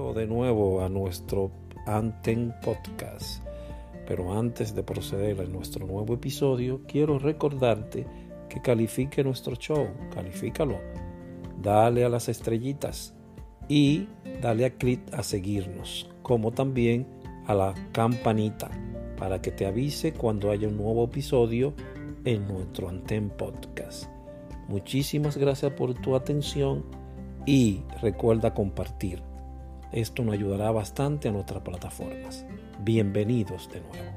De nuevo a nuestro Anten Podcast. Pero antes de proceder a nuestro nuevo episodio, quiero recordarte que califique nuestro show, califícalo, dale a las estrellitas y dale a clic a seguirnos, como también a la campanita para que te avise cuando haya un nuevo episodio en nuestro Anten Podcast. Muchísimas gracias por tu atención y recuerda compartir. Esto nos ayudará bastante a nuestras plataformas. Bienvenidos de nuevo.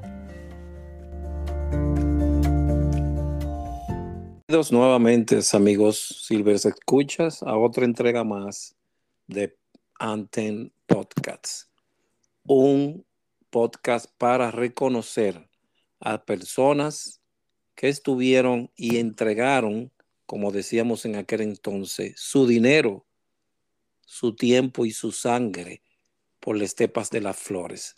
Bienvenidos nuevamente, amigos Silvers Escuchas, a otra entrega más de Anten Podcasts. Un podcast para reconocer a personas que estuvieron y entregaron, como decíamos en aquel entonces, su dinero su tiempo y su sangre por las estepas de las flores.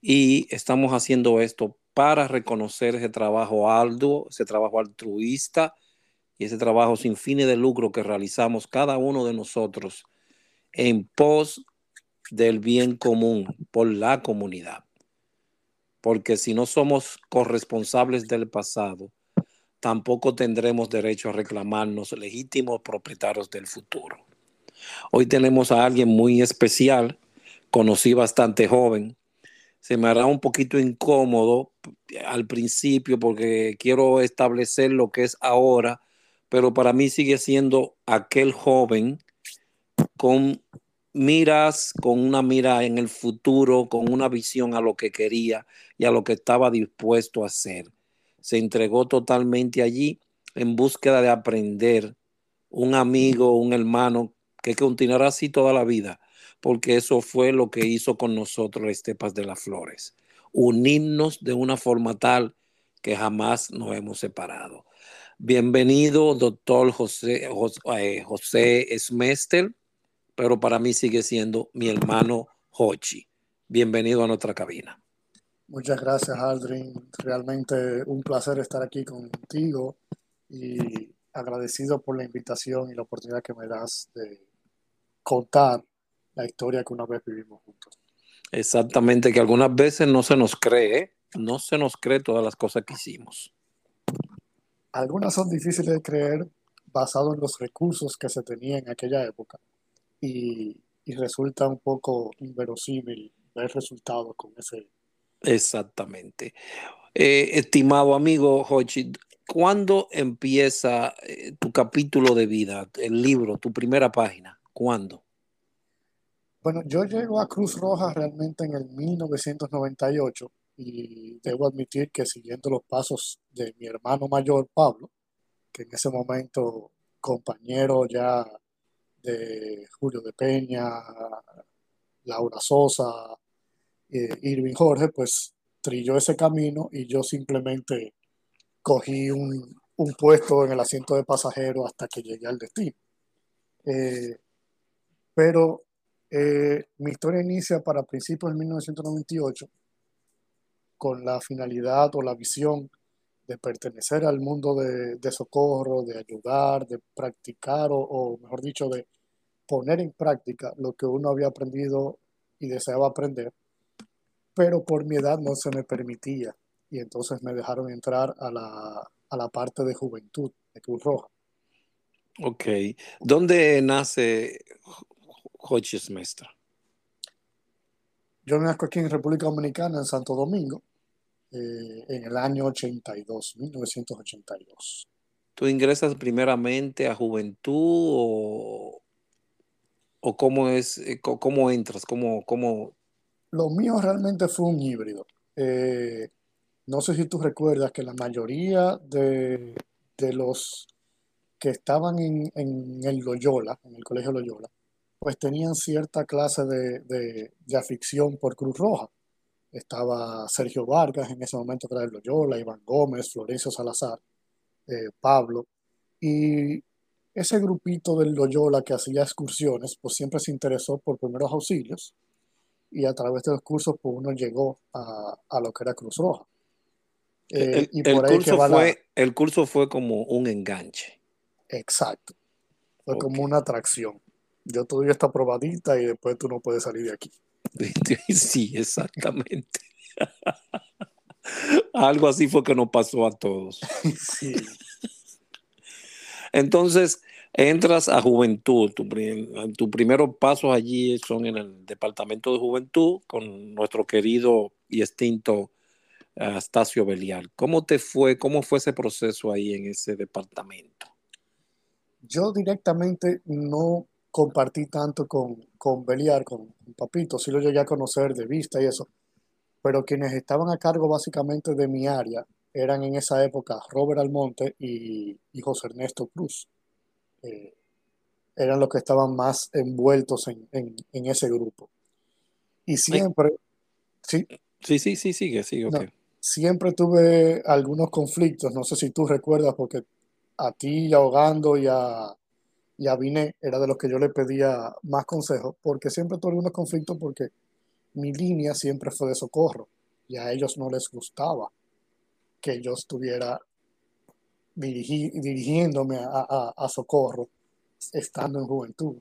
Y estamos haciendo esto para reconocer ese trabajo arduo, ese trabajo altruista y ese trabajo sin fines de lucro que realizamos cada uno de nosotros en pos del bien común por la comunidad. Porque si no somos corresponsables del pasado, tampoco tendremos derecho a reclamarnos legítimos propietarios del futuro. Hoy tenemos a alguien muy especial, conocí bastante joven. Se me hará un poquito incómodo al principio porque quiero establecer lo que es ahora, pero para mí sigue siendo aquel joven con miras, con una mira en el futuro, con una visión a lo que quería y a lo que estaba dispuesto a hacer. Se entregó totalmente allí en búsqueda de aprender. Un amigo, un hermano que continuará así toda la vida, porque eso fue lo que hizo con nosotros Estepas de las Flores, unirnos de una forma tal que jamás nos hemos separado. Bienvenido, doctor José, eh, José, Smester, pero para mí sigue siendo mi hermano Hochi. Bienvenido a nuestra cabina. Muchas gracias, Aldrin. Realmente un placer estar aquí contigo y agradecido por la invitación y la oportunidad que me das de contar la historia que una vez vivimos juntos. Exactamente, que algunas veces no se nos cree, no se nos cree todas las cosas que hicimos. Algunas son difíciles de creer basado en los recursos que se tenían en aquella época y, resulta un poco inverosímil ver resultados con ese. Exactamente. Eh, estimado amigo Hochi, ¿cuándo empieza eh, tu capítulo de vida, el libro, tu primera página? ¿Cuándo? Bueno, yo llego a Cruz Roja realmente en el 1998 y debo admitir que siguiendo los pasos de mi hermano mayor, Pablo, que en ese momento compañero ya de Julio de Peña, Laura Sosa, eh, Irving Jorge, pues trilló ese camino y yo simplemente cogí un, puesto en el asiento de pasajero hasta que llegué al destino. Eh, pero eh, mi historia inicia para principios de 1998 con la finalidad o la visión de pertenecer al mundo de, socorro, de ayudar, de practicar o, mejor dicho, de poner en práctica lo que uno había aprendido y deseaba aprender, pero por mi edad no se me permitía y entonces me dejaron entrar a la, a la parte de juventud de Cruz Roja. Ok. ¿Dónde nace Mestra? Yo nazco aquí en República Dominicana, en Santo Domingo, eh, en el año 82, 1982. ¿Tú ingresas primeramente a juventud o, o cómo es, eh, cómo entras, cómo, cómo... Lo mío realmente fue un híbrido. Eh, no sé si tú recuerdas que la mayoría de, de los que estaban en, en, el Loyola, en el colegio Loyola, pues tenían cierta clase de, de, afición por Cruz Roja. Estaba Sergio Vargas en ese momento era el Loyola, Iván Gómez, Florencio Salazar, eh, Pablo. Y ese grupito del Loyola que hacía excursiones, pues siempre se interesó por primeros auxilios y a través de los cursos pues uno llegó a, a lo que era Cruz Roja. Eh, el, y por curso fue, el curso fue como un enganche. Exacto. Fue como una atracción. Yo te doy esta probadita y después tú no puedes salir de aquí. Sí, exactamente. Algo así fue que nos pasó a todos. Sí. Entonces, entras a juventud. Tu, tus primeros pasos allí son en el departamento de juventud con nuestro querido y extinto Astacio Belial. ¿Cómo te fue? ¿Cómo fue ese proceso ahí en ese departamento? Yo directamente no compartí tanto con, con Belial, con, con Papito, sí lo llegué a conocer de vista y eso, pero quienes estaban a cargo básicamente de mi área eran en esa época Robert Almonte y, José Ernesto Cruz. Eh, eran los que estaban más envueltos en, ese grupo. Y siempre, sí. Sí, sí, sí, sigue, sigue, siempre tuve algunos conflictos, no sé si tú recuerdas, porque a ti y ahogando y a, y a Biné era de los que yo le pedía más consejos, porque siempre tuve algunos conflictos porque mi línea siempre fue de socorro y a ellos no les gustaba que yo estuviera dirigiéndome a, socorro estando en juventud.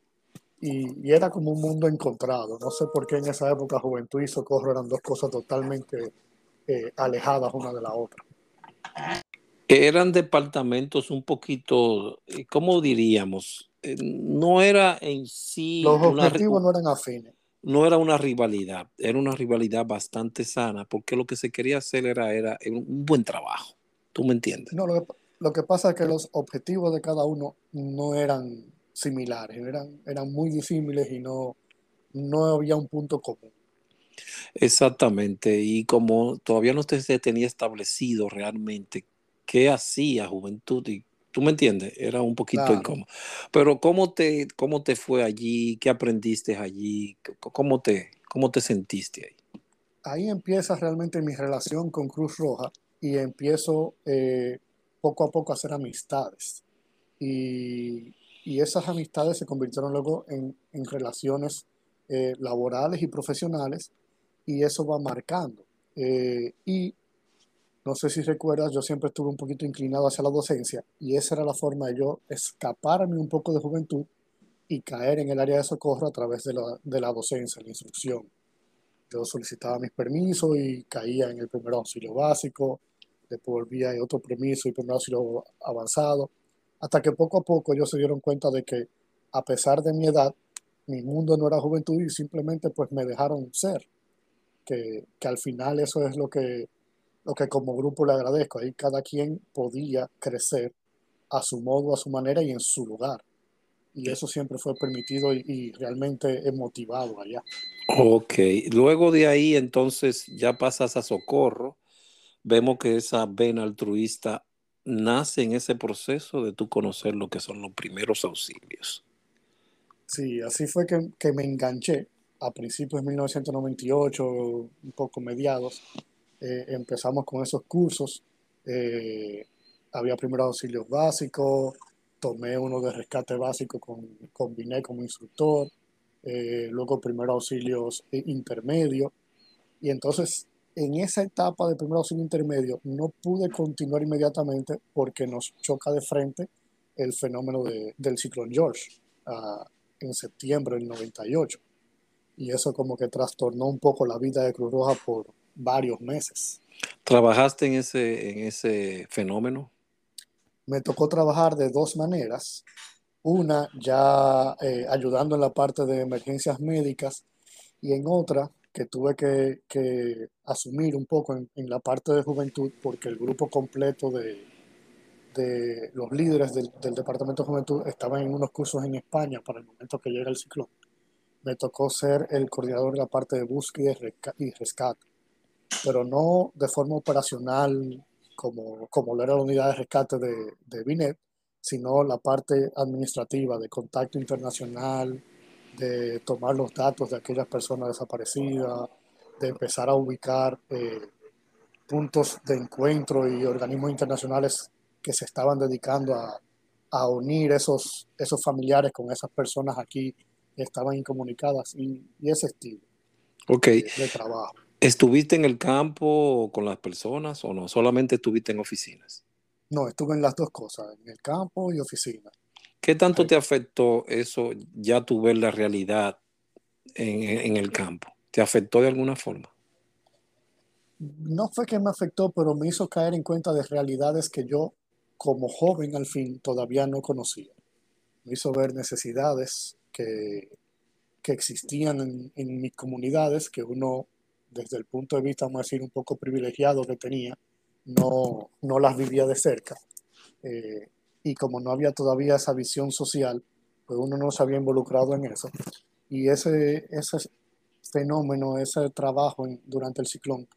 Y, era como un mundo encontrado. No sé por qué en esa época juventud y socorro eran dos cosas totalmente eh, alejadas una de la otra. Eran departamentos un poquito, eh, ¿cómo diríamos? Eh, no era en sí... Los objetivos no eran afines no era una rivalidad, era una rivalidad bastante sana, porque lo que se quería hacer era, era un buen trabajo. ¿Tú me entiendes? No, lo que, pasa es que los objetivos de cada uno no eran similares, eran, eran muy disímiles y no, no había un punto común. Exactamente, y como todavía no se tenía establecido realmente qué hacía Juventud y ¿Tú me entiendes? Era un poquito incómodo. Pero ¿cómo te, ¿cómo te fue allí? ¿Qué aprendiste allí? ¿Cómo te, cómo te sentiste ahí? Ahí empieza realmente mi relación con Cruz Roja y empiezo eh, poco a poco a hacer amistades. Y, y esas amistades se convirtieron luego en, en relaciones eh, laborales y profesionales y eso va marcando. Eh, y no sé si recuerdas, yo siempre estuve un poquito inclinado hacia la docencia y esa era la forma de yo escaparme un poco de juventud y caer en el área de socorro a través de la, de la docencia, la instrucción. Yo solicitaba mis permisos y caía en el primer auxilio básico, después volvía a otro permiso y primer auxilio avanzado, hasta que poco a poco ellos se dieron cuenta de que a pesar de mi edad, mi mundo no era juventud y simplemente pues me dejaron ser, que, que al final eso es lo que lo que como grupo le agradezco. Ahí cada quien podía crecer a su modo, a su manera y en su lugar. Y eso siempre fue permitido y, realmente motivado allá. Ok, luego de ahí entonces ya pasas a socorro. Vemos que esa vena altruista nace en ese proceso de tú conocer lo que son los primeros auxilios. Sí, así fue que, que me enganché a principios de 1998, un poco mediados, eh, empezamos con esos cursos. Eh, había primeros auxilios básicos, tomé uno de rescate básico, con, combiné como instructor, eh, luego primeros auxilios intermedio. Y entonces, en esa etapa de primer auxilio intermedio, no pude continuar inmediatamente porque nos choca de frente el fenómeno del ciclón George ah, en septiembre del 98. Y eso como que trastornó un poco la vida de Cruz Roja por, varios meses. ¿Trabajaste en ese, en ese fenómeno? Me tocó trabajar de dos maneras. Una, ya eh, ayudando en la parte de emergencias médicas y en otra, que tuve que, asumir un poco en, la parte de juventud, porque el grupo completo de, de los líderes del, Departamento de Juventud estaban en unos cursos en España para el momento que llega el ciclón. Me tocó ser el coordinador de la parte de búsqueda y rescate pero no de forma operacional como, como lo era la unidad de rescate de, de Binet, sino la parte administrativa de contacto internacional, de tomar los datos de aquellas personas desaparecidas, de empezar a ubicar eh, puntos de encuentro y organismos internacionales que se estaban dedicando a, a unir esos, esos familiares con esas personas aquí que estaban incomunicadas y, y ese estilo de trabajo. ¿Estuviste en el campo con las personas o no? ¿Solamente estuviste en oficinas? No, estuve en las dos cosas, en el campo y oficina. ¿Qué tanto te afectó eso, ya tú ver la realidad en, en el campo? ¿Te afectó de alguna forma? No fue que me afectó, pero me hizo caer en cuenta de realidades que yo, como joven al fin, todavía no conocía. Me hizo ver necesidades que, que existían en, en mis comunidades, que uno, desde el punto de vista, vamos a decir, un poco privilegiado que tenía, no, no las vivía de cerca. Eh, y como no había todavía esa visión social, pues uno no se había involucrado en eso. Y ese, ese fenómeno, ese trabajo durante el ciclón,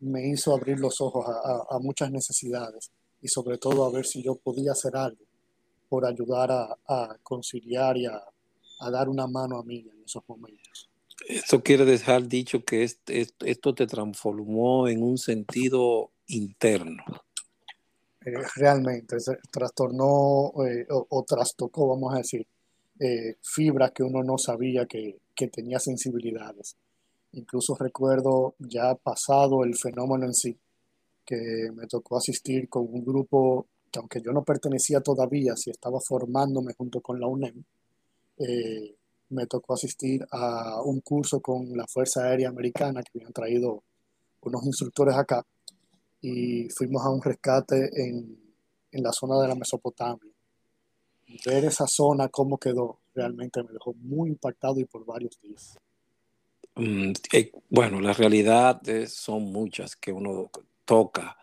me hizo abrir los ojos a, muchas necesidades y sobre todo a ver si yo podía hacer algo por ayudar a, a conciliar y a, dar una mano a mí en esos momentos. Esto quiere dejar dicho que este, esto te transformó en un sentido interno. Eh, realmente, trastornó eh, o, trastocó, vamos a decir, eh, fibras que uno no sabía que, que tenía sensibilidades. Incluso recuerdo ya pasado el fenómeno en sí, que me tocó asistir con un grupo que aunque yo no pertenecía todavía, si estaba formándome junto con la UNEM, me tocó asistir a un curso con la Fuerza Aérea Americana que habían traído unos instructores acá y fuimos a un rescate en, en la zona de la Mesopotamia. Ver esa zona, cómo quedó, realmente me dejó muy impactado y por varios días. Mm, eh, bueno, la realidad es, son muchas que uno toca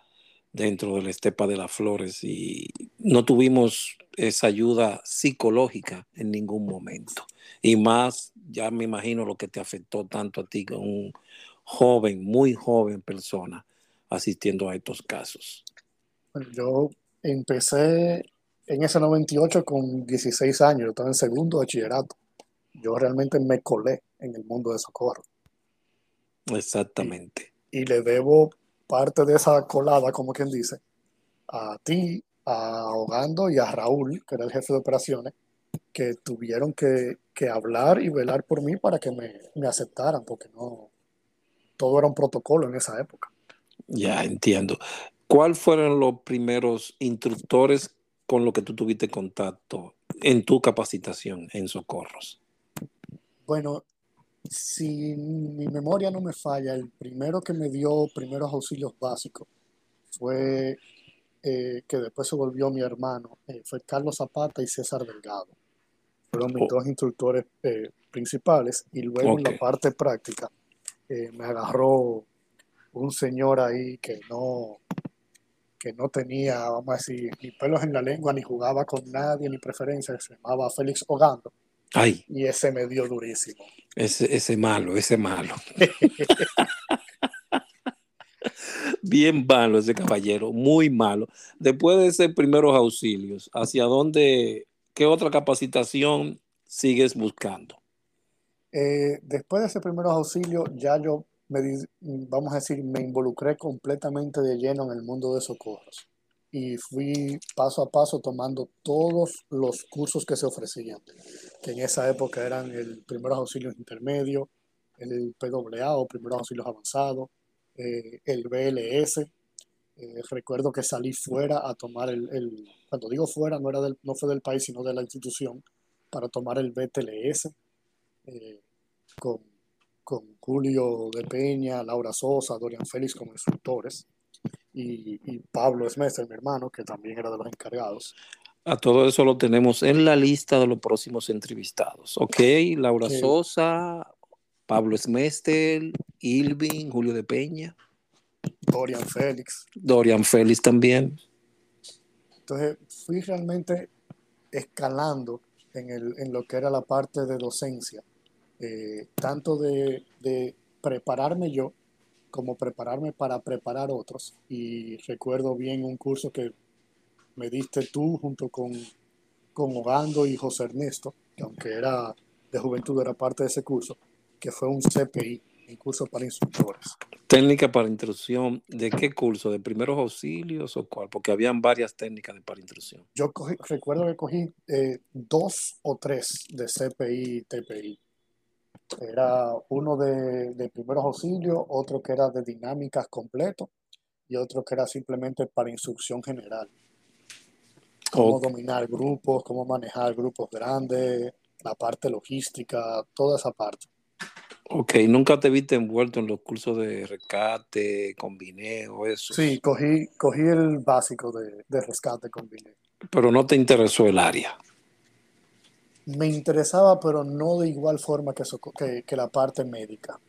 dentro de la estepa de las flores y no tuvimos esa ayuda psicológica en ningún momento. Y más, ya me imagino lo que te afectó tanto a ti como un joven, muy joven persona asistiendo a estos casos. Yo empecé en ese 98 con 16 años, yo estaba en segundo bachillerato. Yo realmente me colé en el mundo de socorro. Exactamente. Y, y le debo parte de esa colada, como quien dice, a ti, a Hogando y a Raúl, que era el jefe de operaciones, que tuvieron que, que hablar y velar por mí para que me, me, aceptaran, porque no, todo era un protocolo en esa época. Ya entiendo. ¿Cuáles fueron los primeros instructores con los que tú tuviste contacto en tu capacitación en socorros? Bueno, si mi memoria no me falla, el primero que me dio primeros auxilios básicos fue eh, que después se volvió mi hermano, eh, fue Carlos Zapata y César Delgado. Fueron mis oh. dos instructores eh, principales y luego okay. en la parte práctica eh, me agarró un señor ahí que no, que no tenía, vamos a decir, ni pelos en la lengua, ni jugaba con nadie, ni preferencia, se llamaba Félix Ogando. Ay. Y ese me dio durísimo. Ese, ese malo, ese malo. Bien malo ese caballero, muy malo. Después de ese primeros auxilios, ¿hacia dónde, qué otra capacitación sigues buscando? Eh, después de ese primeros auxilios, ya yo, me, vamos a decir, me involucré completamente de lleno en el mundo de socorros y fui paso a paso tomando todos los cursos que se ofrecían, que en esa época eran el primeros auxilios intermedios, el PWA o primeros auxilios avanzados, eh, el BLS. Eh, recuerdo que salí fuera a tomar el, el, cuando digo fuera, no, era del, no fue del país, sino de la institución, para tomar el BTLS eh, con, con Julio de Peña, Laura Sosa, Dorian Félix como instructores y, y Pablo Smester, mi hermano, que también era de los encargados. A todo eso lo tenemos en la lista de los próximos entrevistados. Ok, Laura sí. Sosa, Pablo Smester, Ilvin, Julio de Peña. Dorian Félix. Dorian Félix también. Entonces fui realmente escalando en, el, en lo que era la parte de docencia, eh, tanto de, de prepararme yo como prepararme para preparar otros. Y recuerdo bien un curso que me diste tú junto con, con Ogando y José Ernesto, que aunque era de juventud, era parte de ese curso, que fue un CPI, un curso para instructores. Técnica para instrucción, ¿de qué curso? ¿De primeros auxilios o cuál? Porque habían varias técnicas de para instrucción. Yo cogí, recuerdo que cogí eh, dos o tres de CPI y TPI. Era uno de, de, primeros auxilios, otro que era de dinámicas completo y otro que era simplemente para instrucción general. cómo Ok. dominar grupos, cómo manejar grupos grandes, la parte logística, toda esa parte. Ok, nunca te viste envuelto en los cursos de rescate, combineo, esos. Sí, cogí, cogí el básico de, de rescate con. Pero no te interesó el área. Me interesaba, pero no de igual forma que, eso- que, que la parte médica.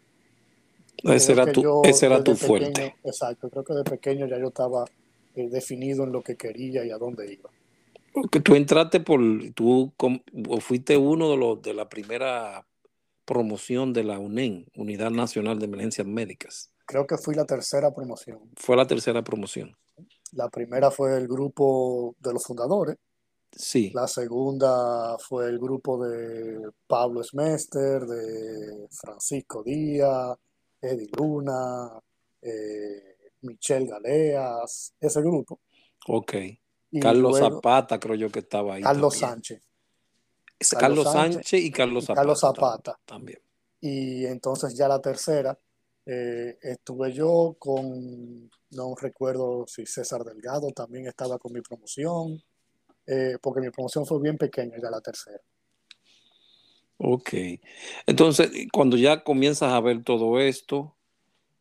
Ese Creo era tu, yo ese era tu fuerte. exacto, creo que de pequeño ya yo estaba eh, definido en lo que quería y a dónde iba. Porque tú entraste por, tú com- o fuiste uno de los de la primera promoción de la UNEM, Unidad Nacional de Emergencias Médicas. Creo que fui la tercera promoción. Fue la tercera promoción. La primera fue el grupo de los fundadores, Sí. la segunda fue el grupo de Pablo Smester, de Francisco Díaz, Eddie Luna, eh, Michelle Galeas, ese grupo. Ok. Y Carlos luego Zapata creo yo que estaba ahí Carlos también. Sánchez. Carlos Carlos Sánchez Sánchez y Carlos y Zapata. Carlos Zapata. También. Y entonces ya la tercera, eh, estuve yo con, no recuerdo si César Delgado también estaba con mi promoción, eh, porque mi promoción fue bien pequeña, ya la tercera. Ok. Entonces, cuando ya comienzas a ver todo esto,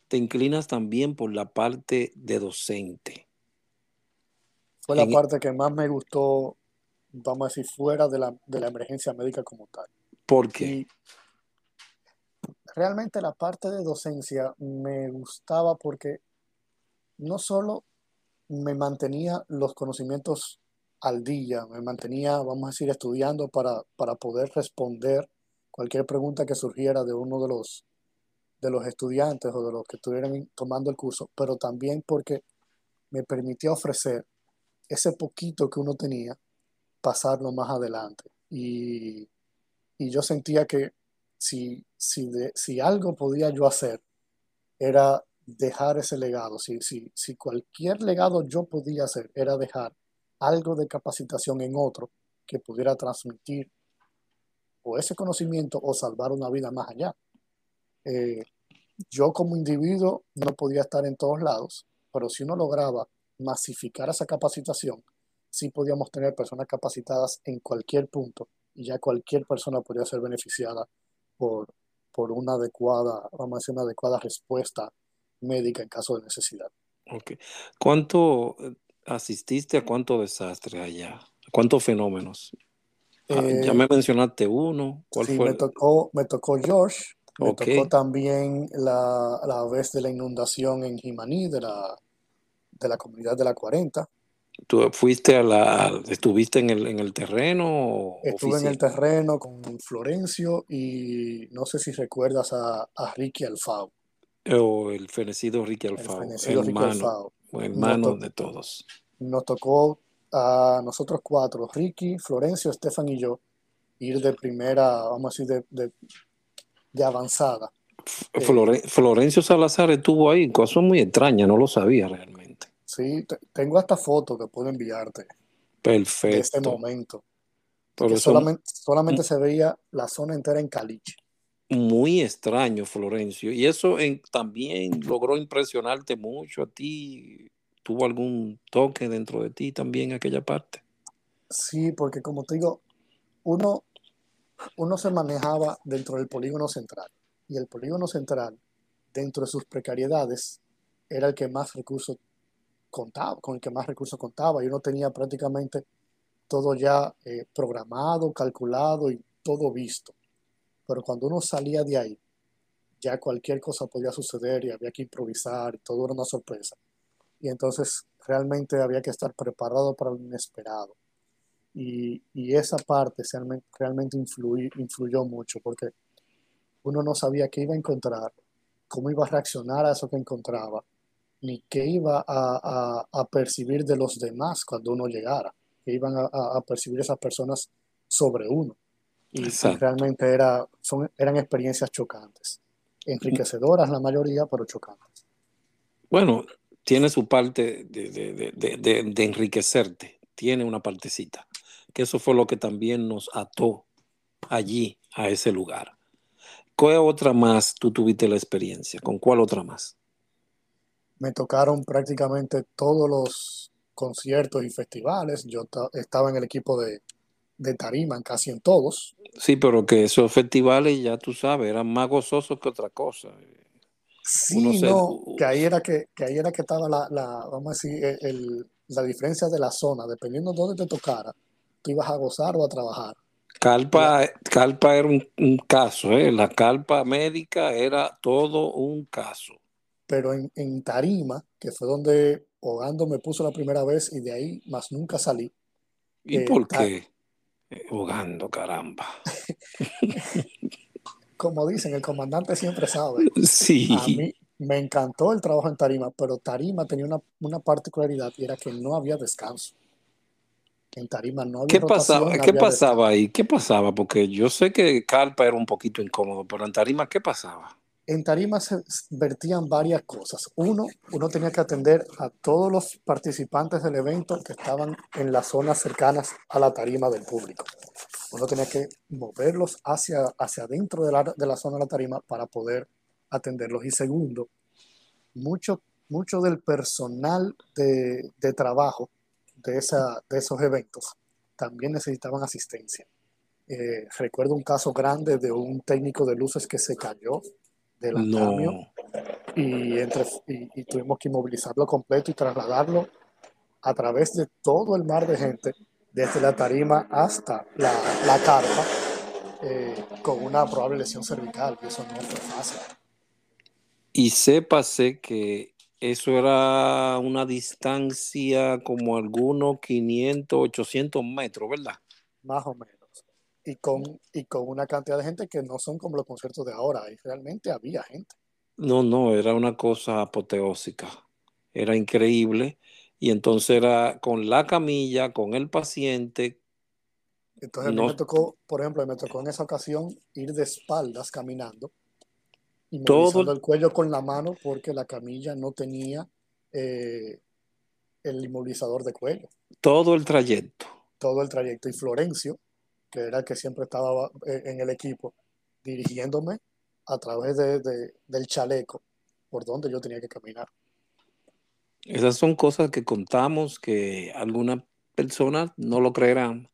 te inclinas también por la parte de docente. Fue la En- parte que más me gustó, vamos a decir, fuera de la, de la emergencia médica como tal. ¿Por qué? Y realmente la parte de docencia me gustaba porque no solo me mantenía los conocimientos al día, me mantenía, vamos a decir, estudiando para, para poder responder cualquier pregunta que surgiera de uno de los, de los estudiantes o de los que estuvieran tomando el curso, pero también porque me permitía ofrecer ese poquito que uno tenía, pasarlo más adelante. Y, y yo sentía que si, si, si algo podía yo hacer, era dejar ese legado. Si, si, si cualquier legado yo podía hacer, era dejar algo de capacitación en otro que pudiera transmitir o ese conocimiento o salvar una vida más allá. Eh, yo como individuo no podía estar en todos lados, pero si uno lograba masificar esa capacitación, sí podíamos tener personas capacitadas en cualquier punto y ya cualquier persona podría ser beneficiada por, por una adecuada, vamos a decir, una adecuada respuesta médica en caso de necesidad. ¿Cuánto eh, asististe a cuántos desastres allá? ¿Cuántos fenómenos? Ah, ya Eh, me mencionaste uno. ¿Cuál sí, fue? me tocó, me tocó George, me Ok. tocó también la, la vez de la inundación en Jimaní, de la, de la comunidad de la 40. ¿Tú fuiste a la, estuviste en el, en el terreno Estuve en el terreno con Florencio y no sé si recuerdas a, a Ricky Alfao, O el fenecido Ricky el Alfao, fenecido Ricky hermano, Alfao. Nos, hermano de todos. nos tocó a nosotros cuatro, Ricky, Florencio, Estefan y yo, ir de primera, vamos a decir, de, de, de avanzada. Flore- Florencio Salazar estuvo ahí, cosa muy extraña, no lo sabía realmente. Sí, te- tengo hasta foto que puedo enviarte de Perfecto. momento, Pero que eso solamente, solamente se veía la zona entera en caliche. muy extraño, Florencio. Y eso en- también logró impresionarte mucho a ti. ¿Tuvo algún toque dentro de ti también aquella parte? Sí, porque como te digo, uno, uno se manejaba dentro del polígono central y el polígono central, dentro de sus precariedades, era el que más recursos contaba, con el que más recursos contaba y uno tenía prácticamente todo ya eh, programado, calculado y todo visto. Pero cuando uno salía de ahí, ya cualquier cosa podía suceder y había que improvisar y todo era una sorpresa. Y entonces realmente había que estar preparado para lo inesperado. Y, y esa parte realmente, influyó mucho porque uno no sabía qué iba a encontrar, cómo iba a reaccionar a eso que encontraba, ni qué iba a, a- a percibir de los demás cuando uno llegara, que iban a, a- a percibir esas personas sobre uno. Y, realmente era, son, eran experiencias chocantes, enriquecedoras la mayoría, pero chocantes. Bueno, tiene su parte de, de- de- de- de- de enriquecerte, tiene una partecita, que eso fue lo que también nos ató allí, a ese lugar. ¿Cuál otra más tú tuviste la experiencia? ¿Con cuál otra más? Me tocaron prácticamente todos los conciertos y festivales. Yo estaba en el equipo de, de tarima en casi en todos. Sí, pero que esos festivales, ya tú sabes, eran más gozosos que otra cosa. Sí, no, que ahí era que, que ahí era que estaba la, la vamos a decir, el, la diferencia de la zona, dependiendo de dónde te tocara, tú ibas a gozar o a trabajar. Calpa, calpa era un, caso, ¿eh? la calpa médica era todo un caso. Pero en, en Tarima, que fue donde Hogando me puso la primera vez y de ahí más nunca salí. ¿Y eh, por qué? Hogando, caramba. Como dicen, el comandante siempre sabe. Sí. A mí me encantó el trabajo en Tarima, pero Tarima tenía una, una particularidad y era que no había descanso. En Tarima no había ¿Qué pasaba, ¿qué pasaba ahí? ¿Qué pasaba? Porque yo sé que Calpa era un poquito incómodo, pero en Tarima, ¿qué pasaba? En Tarima se vertían varias cosas. Uno, uno tenía que atender a todos los participantes del evento que estaban en las zonas cercanas a la tarima del público. Uno tenía que moverlos hacia, hacia adentro de la, de la zona de la tarima para poder atenderlos. Y segundo, mucho, mucho del personal de, de trabajo de, esa, de esos eventos también necesitaban asistencia. Eh, recuerdo un caso grande de un técnico de luces que se cayó del andamio y, entre, y, tuvimos que inmovilizarlo completo y trasladarlo a través de todo el mar de gente, desde la tarima hasta la, la carpa, eh, con una probable lesión cervical, y eso no fue fácil. Y sépase que eso era una distancia como algunos 500, 800 metros, ¿verdad? Más o menos. Y con, y con una cantidad de gente que no son como los conciertos de ahora. Y realmente había gente. No, no, era una cosa apoteósica. Era increíble. Y entonces era con la camilla, con el paciente. Entonces a mí me tocó, por ejemplo, me tocó en esa ocasión ir de espaldas caminando todo el cuello con la mano porque la camilla no tenía eh, el inmovilizador de cuello. Todo el trayecto. Todo el trayecto. Y Florencio, que era el que siempre estaba eh, en el equipo, dirigiéndome a través de, del chaleco por donde yo tenía que caminar. Esas son cosas que contamos que algunas personas no lo creerán,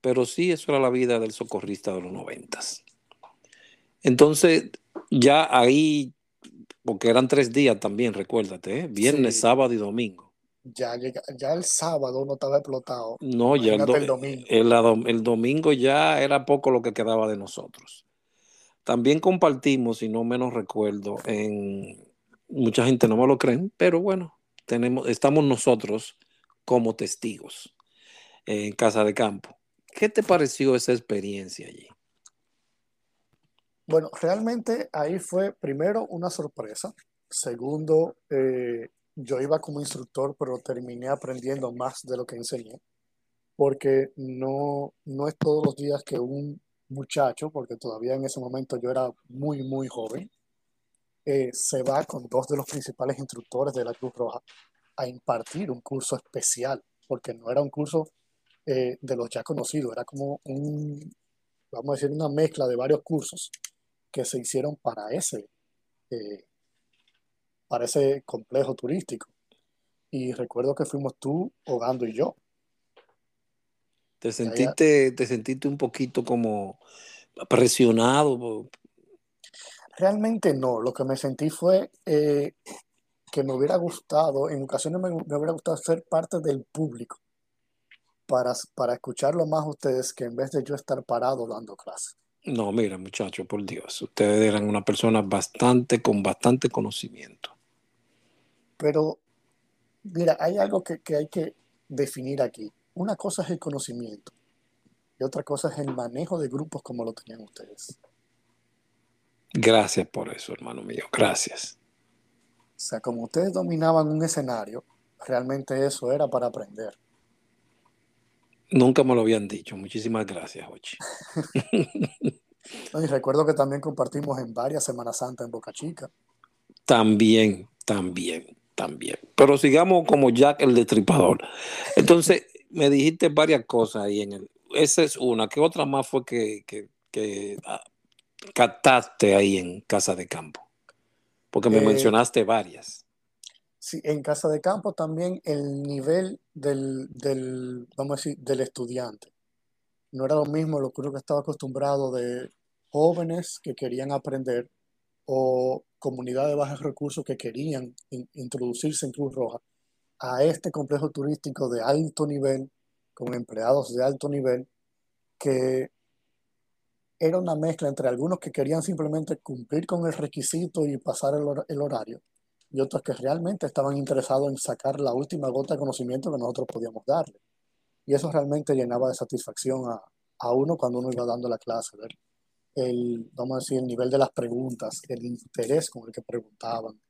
pero sí, eso era la vida del socorrista de los noventas. Entonces, ya ahí, porque eran tres días también, recuérdate, ¿eh? viernes, sábado y domingo. Ya, ya el sábado no estaba explotado. No, ya el, domingo. El, domingo ya era poco lo que quedaba de nosotros. También compartimos, si no menos recuerdo, en mucha gente no me lo creen, pero bueno, tenemos, estamos nosotros como testigos en Casa de Campo. ¿Qué te pareció esa experiencia allí? Bueno, realmente ahí fue primero una sorpresa. Segundo, eh, yo iba como instructor, pero terminé aprendiendo más de lo que enseñé, porque no, no es todos los días que un muchacho, porque todavía en ese momento yo era muy, muy joven, eh, se va con dos de los principales instructores de la Cruz Roja a impartir un curso especial, porque no era un curso eh, de los ya conocidos, era como un, vamos a decir, una mezcla de varios cursos que se hicieron para ese, eh, para ese complejo turístico. Y recuerdo que fuimos tú, Hogando y yo. ¿Te sentiste, ¿Te sentiste un poquito como presionado? Realmente no. Lo que me sentí fue eh, que me hubiera gustado, en ocasiones me, me, hubiera gustado ser parte del público para, para escucharlo más a ustedes que en vez de yo estar parado dando clases. No, mira, muchachos, por Dios, ustedes eran una persona bastante, con bastante conocimiento. Pero, mira, hay algo que, hay que definir aquí. Una cosa es el conocimiento y otra cosa es el manejo de grupos como lo tenían ustedes. Gracias por eso, hermano mío, gracias. O sea, como ustedes dominaban un escenario, realmente eso era para aprender. Nunca me lo habían dicho. Muchísimas gracias, Ochi. y recuerdo que también compartimos en varias Semanas Santa en Boca Chica. También, también, también. Pero sigamos como Jack el Destripador. Entonces, me dijiste varias cosas ahí en el. Esa es una. ¿Qué otra más fue que, que, ah, captaste ahí en Casa de Campo? Porque me eh, mencionaste varias. Sí, en casa de campo también el nivel del, del, vamos a decir, del estudiante. No era lo mismo lo que uno que estaba acostumbrado de jóvenes que querían aprender o comunidades de bajos recursos que querían in- introducirse en Cruz Roja a este complejo turístico de alto nivel, con empleados de alto nivel, que era una mezcla entre algunos que querían simplemente cumplir con el requisito y pasar el, hor- el horario, y otros que realmente estaban interesados en sacar la última gota de conocimiento que nosotros podíamos darle. Y eso realmente llenaba de satisfacción a, a uno cuando uno iba dando la clase, el, vamos a decir, el nivel de las preguntas, el interés con el que preguntaban,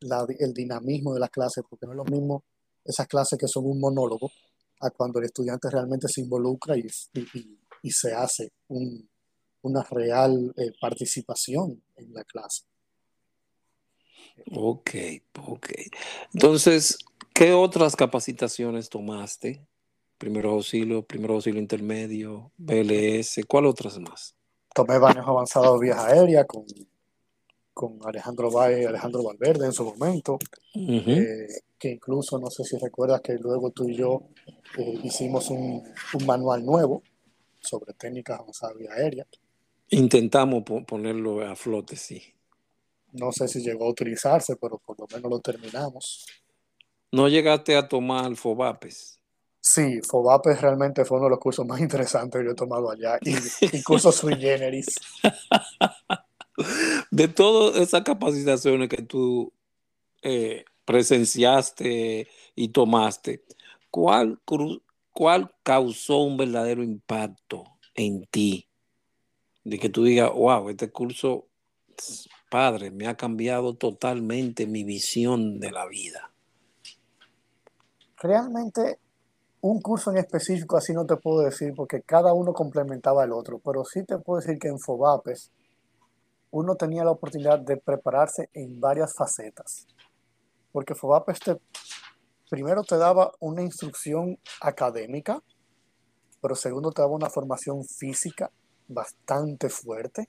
la- el dinamismo de las clases, porque no es lo mismo esas clases que son un monólogo a cuando el estudiante realmente se involucra y, y- y- y se hace un- una real eh, participación en la clase. Ok, ok. Entonces, ¿qué otras capacitaciones tomaste? Primero auxilio, primero auxilio intermedio, BLS, ¿cuál otras más? Tomé baños avanzados de vías aéreas con, con Alejandro Valle y Alejandro Valverde en su momento, eh, que incluso no sé si recuerdas que luego tú y yo eh, hicimos un, un manual nuevo sobre técnicas avanzadas de vía aérea. Intentamos po- ponerlo a flote, sí. No sé si llegó a utilizarse, pero por lo menos lo terminamos. ¿No llegaste a tomar FOBAPES? Sí, FOBAPE realmente fue uno de los cursos más interesantes que yo he tomado allá y, y cursos sui generis. De todas esas capacitaciones que tú eh, presenciaste y tomaste, ¿cuál, ¿cuál causó un verdadero impacto en ti? De que tú digas, wow, este curso, padre, me ha cambiado totalmente mi visión de la vida. Realmente un curso en específico así no te puedo decir porque cada uno complementaba al otro, pero sí te puedo decir que en FOBAPES uno tenía la oportunidad de prepararse en varias facetas, porque FOBAPES te, primero te daba una instrucción académica, pero segundo te daba una formación física bastante fuerte.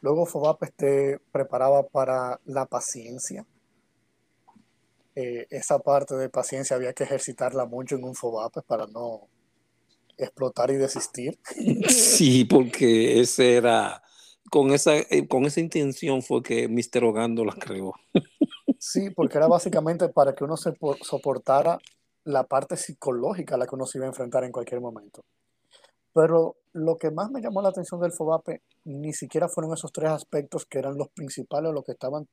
Luego FOBAPES te preparaba para la paciencia. Eh, esa parte de paciencia había que ejercitarla mucho en un FOBAPES para no explotar y desistir. Sí, porque ese era, con esa, eh, con esa intención fue que Mr. Ogando la creó. Sí, porque era básicamente para que uno se po- soportara la parte psicológica a la que uno se iba a enfrentar en cualquier momento. Pero lo que más me llamó la atención del FOBAPE ni siquiera fueron esos tres aspectos que eran los principales, los que estaban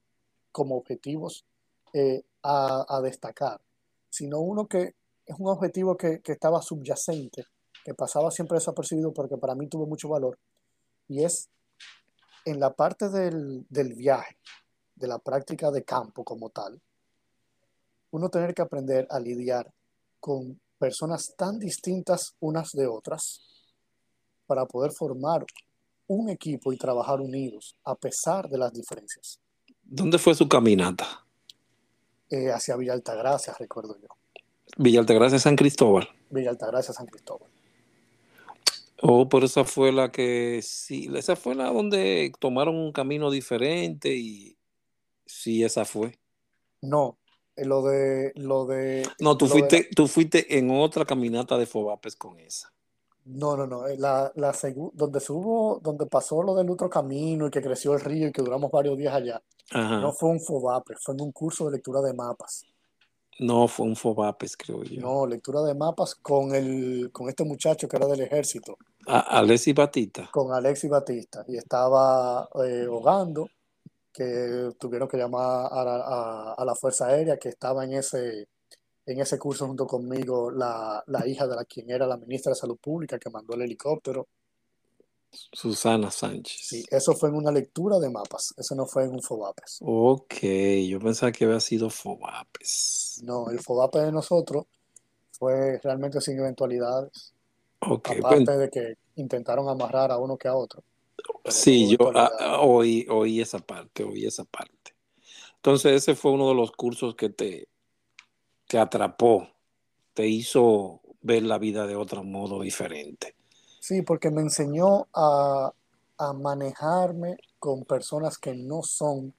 como objetivos eh, a, destacar, sino uno que es un objetivo que, que estaba subyacente, que pasaba siempre desapercibido porque para mí tuvo mucho valor, y es en la parte del, del viaje, de la práctica de campo como tal, uno tener que aprender a lidiar con personas tan distintas unas de otras para poder formar un equipo y trabajar unidos a pesar de las diferencias. ¿Dónde fue su caminata? Eh, hacia Villa Altagracia, recuerdo yo. Villa Altagracia, San Cristóbal. Villa Altagracia, San Cristóbal. Oh, pero esa fue la que sí, esa fue la donde tomaron un camino diferente y sí, esa fue. No, eh, lo de lo de No, tú de fuiste, tú fuiste en otra caminata de Fobapes con esa. No, no, no, eh, la, la donde se hubo, donde pasó lo del otro camino y que creció el río y que duramos varios días allá, Ajá. no fue un FOBAPE, fue en un curso de lectura de mapas. No, fue un Fobapes, creo yo. No, lectura de mapas con el, con este muchacho que era del ejército, A Alessi Batista. con Alexis Batista, y estaba eh, Ogando, que tuvieron que llamar a la, a- a la Fuerza Aérea, que estaba en ese, en ese curso junto conmigo, la, la hija de la quien era la ministra de Salud Pública, que mandó el helicóptero. Susana Sánchez. Sí, eso fue en una lectura de mapas, eso no fue en un FOBAPES. Ok, yo pensaba que había sido Fobapes. No, el FOBAPE de nosotros fue realmente sin eventualidades, Ok, pues, aparte de que intentaron amarrar a uno que a otro. sí, yo eventualidades. ah, oí, oí esa parte, oí esa parte. Entonces ese fue uno de los cursos que te, te atrapó, te hizo ver la vida de otro modo diferente. Sí, porque me enseñó a, manejarme con personas que no son,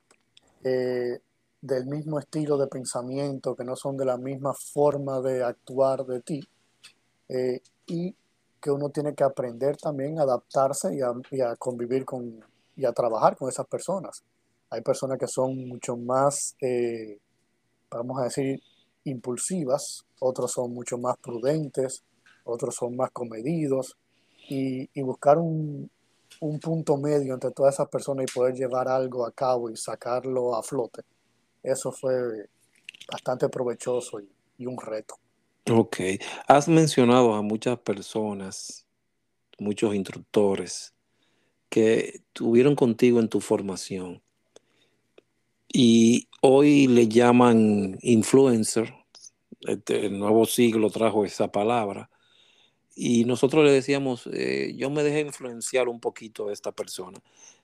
eh, del mismo estilo de pensamiento, que no son de la misma forma de actuar de ti, eh, y que uno tiene que aprender también a adaptarse y a, convivir con y a trabajar con esas personas. Hay personas que son mucho más, eh, vamos a decir, impulsivas, otros son mucho más prudentes, otros son más comedidos, y, buscar un, punto medio entre todas esas personas y poder llevar algo a cabo y sacarlo a flote, eso fue bastante provechoso y un reto. Ok, has mencionado a muchas personas, muchos instructores que tuvieron contigo en tu formación y hoy le llaman influencer. Este, el nuevo siglo trajo esa palabra. Y nosotros le decíamos, eh, yo me dejé influenciar un poquito de esta persona.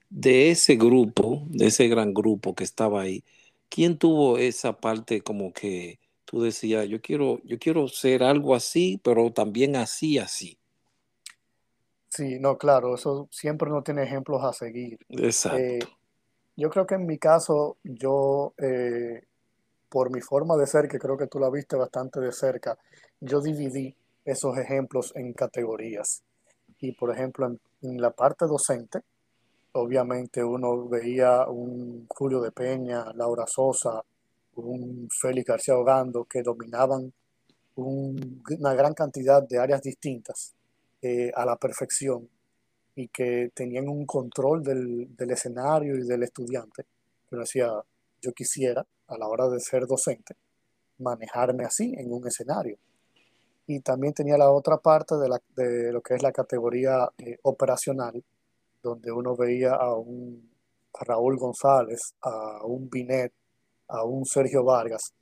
De ese grupo, de ese gran grupo que estaba ahí, ¿quién tuvo esa parte como que tú decías, yo quiero, yo quiero ser algo así, pero también así, así. Sí, no, claro, eso siempre no tiene ejemplos a seguir. Exacto. Eh, yo creo que en mi caso, yo, eh, por mi forma de ser, que creo que tú la viste bastante de cerca, yo dividí esos ejemplos en categorías. Y por ejemplo, en, en la parte docente, obviamente uno veía un Julio de Peña, Laura Sosa, un Félix García Ogando, que dominaban una gran cantidad de áreas distintas eh, a la perfección y que tenían un control del, escenario y del estudiante. Pero decía, yo quisiera, a la hora de ser docente, manejarme así en un escenario. Y también tenía la otra parte de, la, de lo que es la categoría eh, operacional, donde uno veía a un Raúl González, a un Binet, a un Sergio Vargas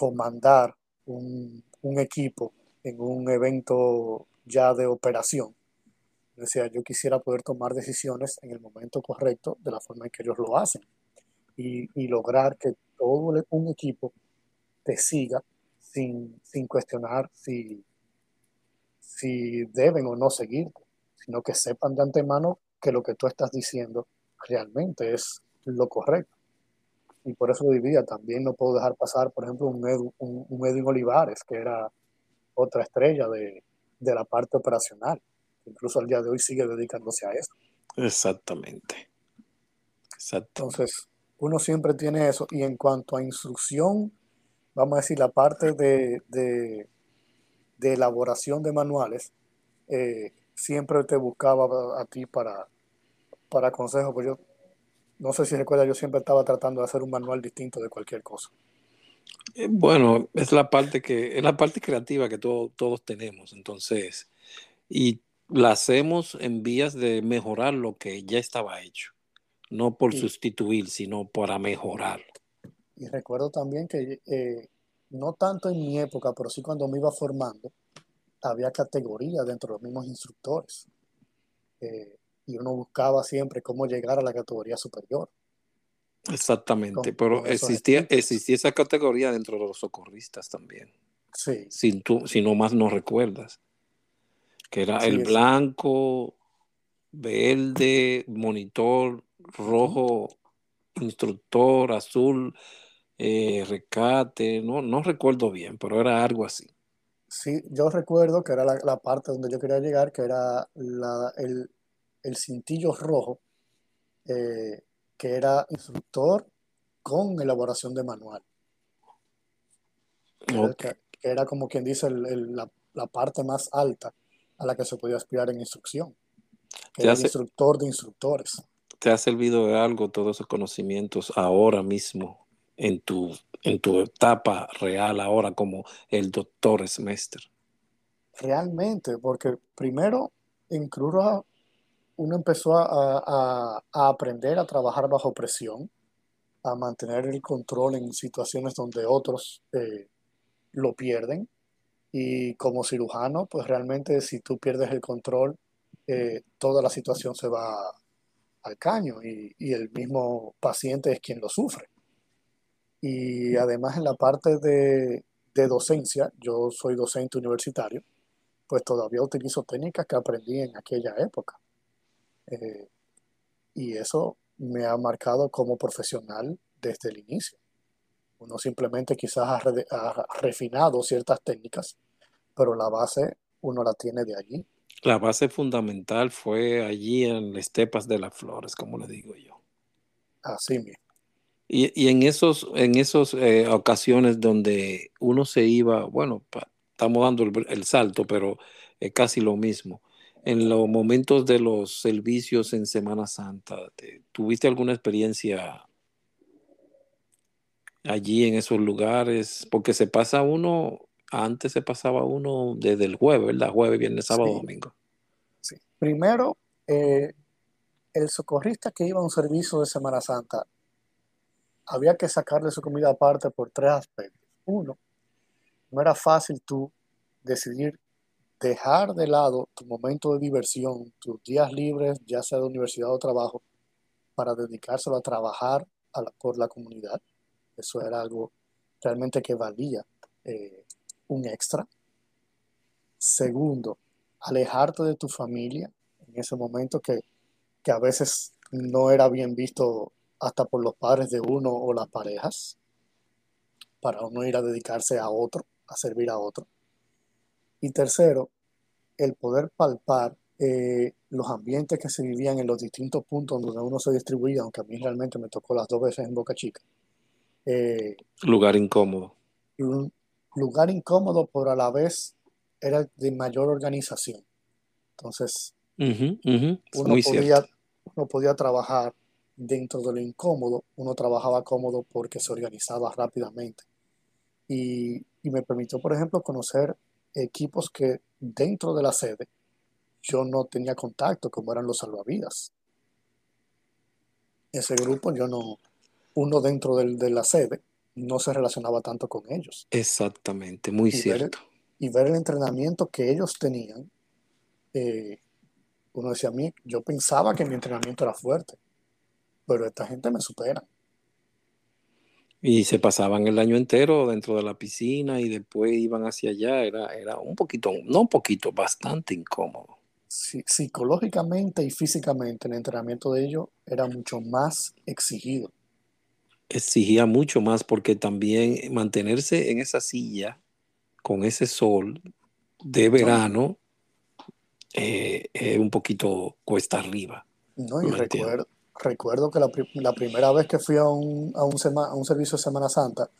comandar un, equipo en un evento ya de operación. O sea, yo quisiera poder tomar decisiones en el momento correcto, de la forma en que ellos lo hacen, y, lograr que todo un equipo te siga sin, cuestionar si, si deben o no seguirte, sino que sepan de antemano que lo que tú estás diciendo realmente es lo correcto y por eso lo. También no puedo dejar pasar, por ejemplo, un, un, Edwin Olivares, que era otra estrella de, de, la parte operacional. Incluso al día de hoy sigue dedicándose a eso. Exactamente. Entonces, uno siempre tiene eso. Y en cuanto a instrucción, vamos a decir, la parte de, de, de elaboración de manuales, eh, siempre te buscaba a, ti para, para consejos. Pues yo no sé si recuerda, yo siempre estaba tratando de hacer un manual distinto de cualquier cosa. Eh, bueno, es la parte que es la parte creativa que todos tenemos, entonces, y la hacemos en vías de mejorar lo que ya estaba hecho, no por sustituir, sino para mejorar. Y recuerdo también que eh, no tanto en mi época, pero sí cuando me iba formando, había categorías dentro de los mismos instructores. Eh, y uno buscaba siempre cómo llegar a la categoría superior. Exactamente, pero existía, existía esa categoría dentro de los socorristas también. Sí. Si, tú, si no más no recuerdas. Que era el blanco, verde, monitor, rojo, instructor, azul, eh, recate, no, no recuerdo bien, pero era algo así. Sí, yo recuerdo que era la, la parte donde yo quería llegar, que era la, el, el cintillo rojo, eh, que era instructor con elaboración de manual. Que, era como quien dice la, parte más alta a la que se podía aspirar en instrucción. Que era el instructor de instructores. ¿Te ha servido de algo todos esos conocimientos ahora mismo en tu, en tu etapa real ahora como el doctor semestre? Realmente, porque primero en Cruz uno empezó a, aprender a trabajar bajo presión, a mantener el control en situaciones donde otros eh, lo pierden. Y como cirujano, pues realmente si tú pierdes el control, eh, toda la situación se va al caño y, el mismo paciente es quien lo sufre. Y además en la parte de, de docencia, yo soy docente universitario, pues todavía utilizo técnicas que aprendí en aquella época. Eh, y eso me ha marcado como profesional desde el inicio. Uno simplemente quizás ha, re- ha refinado ciertas técnicas, pero la base uno la tiene de allí. La base fundamental fue allí en las estepas de las flores, como le digo yo. Así mismo. Y, y en esos, en esos eh, ocasiones donde uno se iba, bueno, pa- estamos dando el, el salto, pero es casi lo mismo. En los momentos de los servicios en Semana Santa, ¿te- ¿tuviste alguna experiencia allí en esos lugares? Porque se pasa uno, antes se pasaba uno desde el jueves, ¿verdad? Jueves, viernes, sábado, Sí, domingo. sí. Primero, eh, el socorrista que iba a un servicio de Semana Santa, había que sacarle su comida aparte por tres aspectos. Uno, no era fácil tú decidir dejar de lado tu momento de diversión, tus días libres, ya sea de universidad o trabajo, para dedicárselo a trabajar a la- por la comunidad. Eso era algo realmente que valía eh, un extra. Segundo, alejarte de tu familia en ese momento que, que a veces no era bien visto hasta por los padres de uno o las parejas, para uno ir a dedicarse a otro, a servir a otro. Y tercero, el poder palpar eh, los ambientes que se vivían en los distintos puntos donde uno se distribuía, aunque a mí realmente me tocó las dos veces en Boca Chica. Eh, Lugar incómodo. un lugar incómodo, pero a la vez era de mayor organización. Entonces, es uno podía, uno podía trabajar dentro de lo incómodo, uno trabajaba cómodo porque se organizaba rápidamente. Y, y me permitió, por ejemplo, conocer equipos que dentro de la sede yo no tenía contacto, como eran los salvavidas. Ese grupo yo no, uno dentro del- de la sede no se relacionaba tanto con ellos. Exactamente, muy Y ver, cierto. y ver el entrenamiento que ellos tenían, eh, uno decía a mí, yo pensaba que mi entrenamiento era fuerte, pero esta gente me supera. Y se pasaban el año entero dentro de la piscina y después iban hacia allá. Era, era un poquito, no un poquito, bastante incómodo. Sí, psicológicamente y físicamente el entrenamiento de ellos era mucho más exigido. Exigía mucho más porque también mantenerse en esa silla con ese sol de No, verano eh, es un poquito cuesta arriba. no, y recuerdo, recuerdo que la primera vez que fui a un, a un, sema- a un servicio de Semana Santa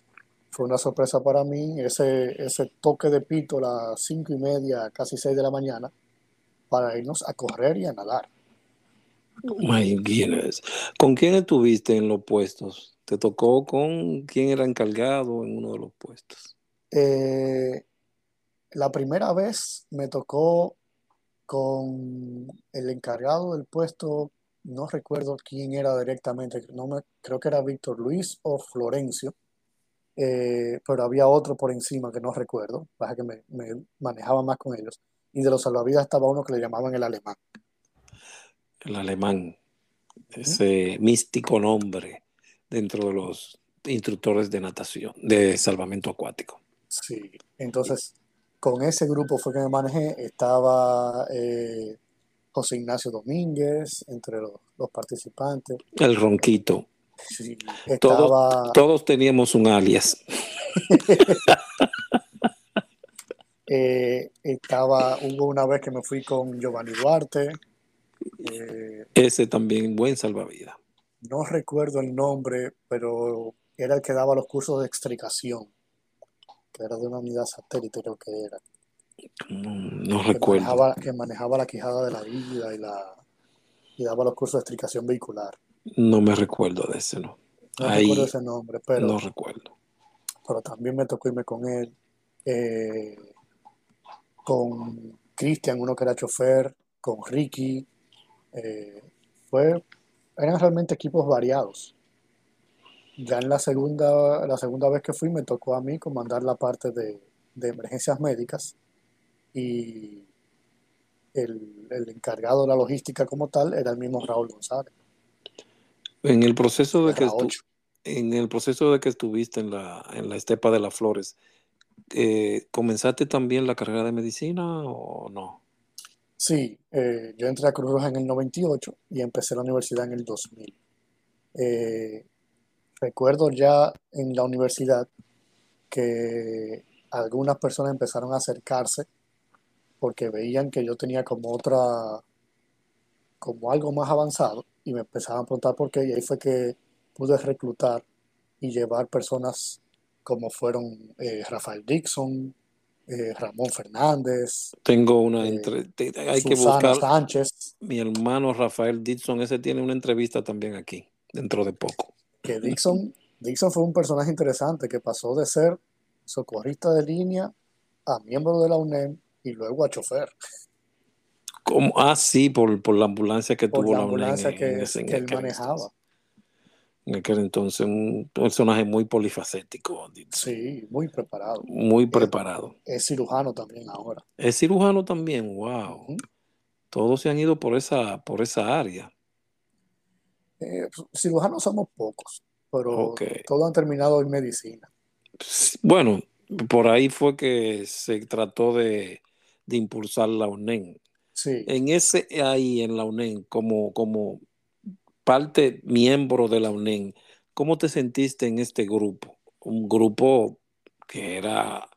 fue una sorpresa para mí, ese, ese toque de pito a las cinco y media, casi seis de la mañana, para irnos a correr y a nadar. My goodness. ¿Con quién estuviste en los puestos? ¿Te tocó con quién era encargado en uno de los puestos? Eh, la primera vez me tocó con el encargado del puesto, no recuerdo quién era directamente, no me, creo que era Víctor Luis o Florencio, eh, pero había otro por encima que no recuerdo, pasa que me, me manejaba más con ellos. Y de los salvavidas estaba uno que le llamaban el alemán. El alemán, ese místico nombre dentro de los instructores de natación, de salvamento acuático. Sí, entonces con ese grupo fue que me manejé, estaba eh, José Ignacio Domínguez entre los, los participantes. El ronquito. Sí, todos teníamos un alias. eh, estaba, hubo una vez que me fui con Giovanni Duarte, eh, Ese también, buen salvavidas. No recuerdo el nombre, pero era el que daba los cursos de extricación, que era de una unidad satélite, creo que era, Mm, No que recuerdo. manejaba, que manejaba la quijada de la vida y, la, y daba los cursos de extricación vehicular. No me recuerdo de ese, no. No recuerdo Ahí ese nombre, pero, no recuerdo. pero también me tocó irme con él, eh, con Cristian, uno que era chofer, con Ricky. eh, fue, eran realmente equipos variados. Ya en la segunda, la segunda vez que fui me tocó a mí comandar la parte de, de emergencias médicas y el, el encargado de la logística como tal era el mismo Raúl González, En el proceso de que estu- 8. en el proceso de que estuviste en la, en la estepa de las flores, eh, ¿comenzaste también la carrera de medicina o no? Sí, eh, yo entré a Cruz Roja en el 98 y empecé la universidad en el 2000. Eh, recuerdo ya en la universidad que algunas personas empezaron a acercarse porque veían que yo tenía como otra, como algo más avanzado y me empezaban a preguntar por qué y ahí fue que pude reclutar y llevar personas como fueron eh, Rafael Dixon, eh, Ramón Fernández. Tengo una eh, entrevista, hay que buscar. Sánchez, Mi hermano Rafael Dixon, ese tiene una entrevista también aquí, dentro de poco. que Dixon, Dixon fue un personaje interesante que pasó de ser socorrista de línea a miembro de la UNEM y luego a chofer. Como, ah, sí, por, por la ambulancia que por tuvo la la ambulancia en que, ese- en que él manejaba. En aquel entonces, un personaje muy polifacético, Sí, muy preparado. muy preparado. Es cirujano también ahora. Es cirujano también, wow. Todos se han ido por esa, por esa área. Eh, cirujanos somos pocos, pero todos han terminado en medicina. Bueno, por ahí fue que se trató de, de impulsar la UNEN. Sí, En ese ahí, en la UNEN, como, como parte miembro de la UNEN, ¿cómo te sentiste en este grupo? Un grupo que era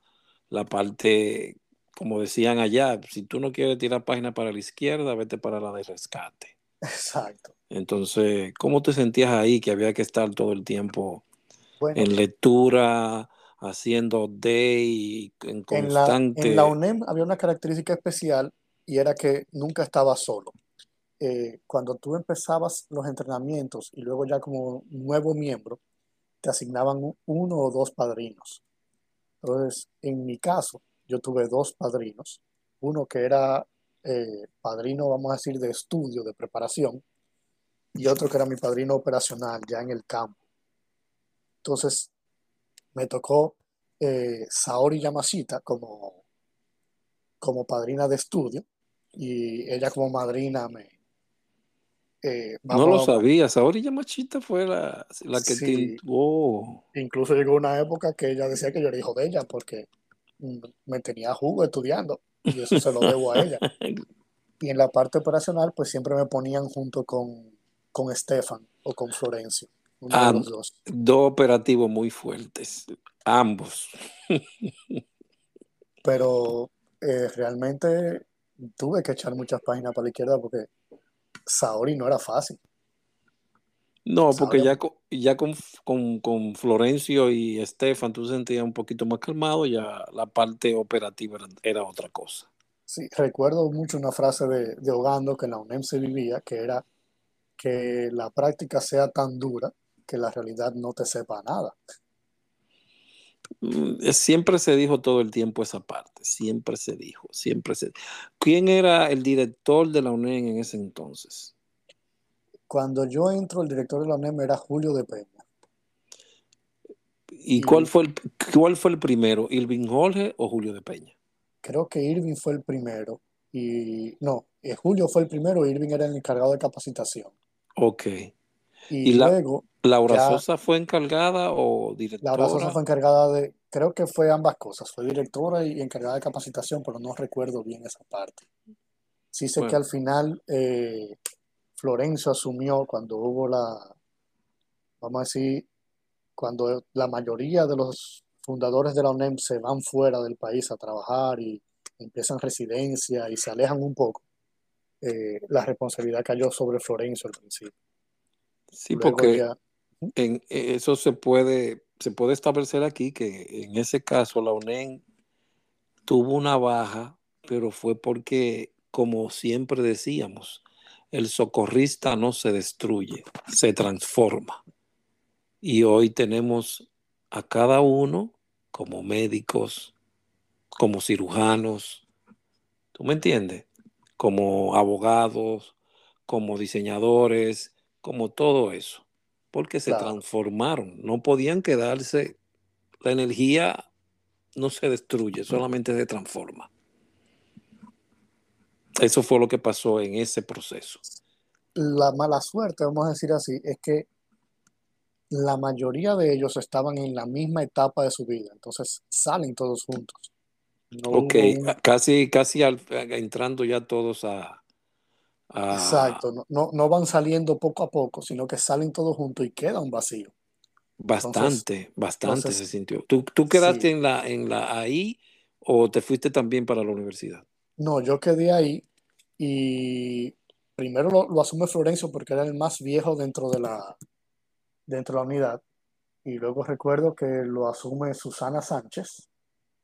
la parte, como decían allá, si tú no quieres tirar página para la izquierda, vete para la de rescate. exacto. Entonces, ¿cómo te sentías ahí que había que estar todo el tiempo Bueno, en lectura, haciendo day, en en la, constante? en la UNEM había una característica especial y era que nunca estaba solo. Eh, cuando tú empezabas los entrenamientos y luego ya como nuevo miembro, te asignaban uno o dos padrinos. Entonces, en mi caso, yo tuve dos padrinos. Uno que era eh, padrino, vamos a decir, de estudio, de preparación, y otro que era mi padrino operacional ya en el campo. Entonces, me tocó eh, Saori Yamashita como, como padrina de estudio y ella como madrina me... eh, No lo sabía. Saori Yamashita fue la, la que. Sí. Incluso llegó una época que ella decía que yo era hijo de ella porque me tenía jugo estudiando y eso se lo debo a ella. Y en la parte operacional, pues siempre me ponían junto con, con Estefan o con Florencio, uno Ah, de los dos. dos operativos muy fuertes, ambos. Pero eh, realmente tuve que echar muchas páginas para la izquierda porque Saori no era fácil. No, porque Saori, ya, con, ya con, con, con Florencio y Estefan tú sentías un poquito más calmado, ya la parte operativa era, era otra cosa. sí, recuerdo mucho una frase de, de Ogando que en la UNEM se vivía, que era que la práctica sea tan dura que la realidad no te sepa nada. Mm, Siempre se dijo todo el tiempo esa parte, siempre se dijo, siempre se... ¿Quién era el director de la UNED en ese entonces? Cuando yo entro, el director de la UNEM era Julio de Peña. ¿Y Y cuál fue el, cuál fue el primero, Irving Jorge o Julio de Peña? creo que Irving fue el primero. Y no, eh, Julio fue el primero, Irving era el encargado de capacitación. Ok. Y ¿Y la, luego Laura ya Sosa fue encargada o Laura Sosa directora? fue encargada de, creo que fue ambas cosas, fue directora y encargada de capacitación, pero no recuerdo bien esa parte. Sí sé que Bueno, al final eh, Florencio asumió cuando hubo la, vamos a decir, cuando la mayoría de los fundadores de la UNEM se van fuera del país a trabajar y empiezan residencia y se alejan un poco, eh, la responsabilidad cayó sobre Florencio al principio. Sí, Luego porque ya, ¿Mm? en, eh, eso se puede, se puede establecer aquí que en ese caso la UNED tuvo una baja, pero fue porque, como siempre decíamos, el socorrista no se destruye, se transforma. Y hoy tenemos a cada uno como médicos, como cirujanos, ¿tú me entiendes? Como abogados, como diseñadores, como todo eso, porque se claro, transformaron, no podían quedarse, la energía no se destruye, solamente se transforma. Eso fue lo que pasó en ese proceso. la mala suerte, vamos a decir así, es que la mayoría de ellos estaban en la misma etapa de su vida, entonces salen todos juntos. No Ok, un... casi, casi al- entrando ya todos a, a- Exacto, no, no, no van saliendo poco a poco, sino que salen todos juntos y queda un vacío. Bastante, Entonces, bastante entonces se sintió. ¿Tú, tú quedaste sí, en la, en la ahí o te fuiste también para la universidad? no, yo quedé ahí y primero lo, lo asume Florencio porque era el más viejo dentro de la, dentro de la unidad y luego recuerdo que lo asume Susana Sánchez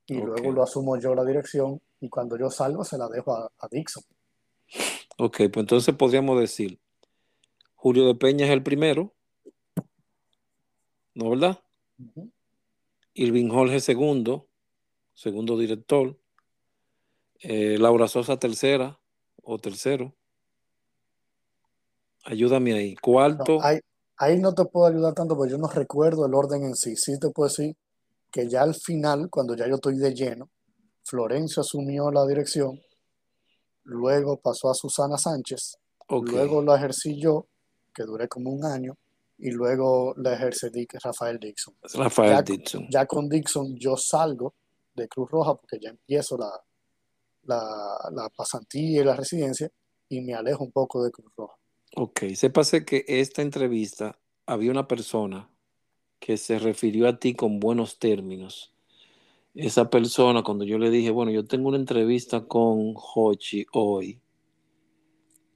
y luego lo asumo yo la dirección y cuando yo salgo se la dejo a, a Dixon. Ok, pues entonces podríamos decir, Julio de Peña es el primero, ¿no verdad? Ujú. Irving Jorge segundo, segundo director. Eh, Laura Sosa tercera o tercero. Ayúdame ahí. No, Cuarto, ahí, ahí no te puedo ayudar tanto porque yo no recuerdo el orden en sí. Sí te puedo decir que ya al final, cuando ya yo estoy de lleno, Florencio asumió la dirección, luego pasó a Susana Sánchez, luego lo ejercí yo, que duré como un año, y luego la ejercí Dick- Rafael Dixon. Rafael Ya, Dixon. ya con Dixon yo salgo de Cruz Roja porque ya empiezo la, la, la pasantía y la residencia y me alejo un poco de Cruz Roja. Ok, sépase que esta entrevista había una persona que se refirió a ti con buenos términos. Esa persona, cuando yo le dije, bueno, yo tengo una entrevista con Hochi hoy,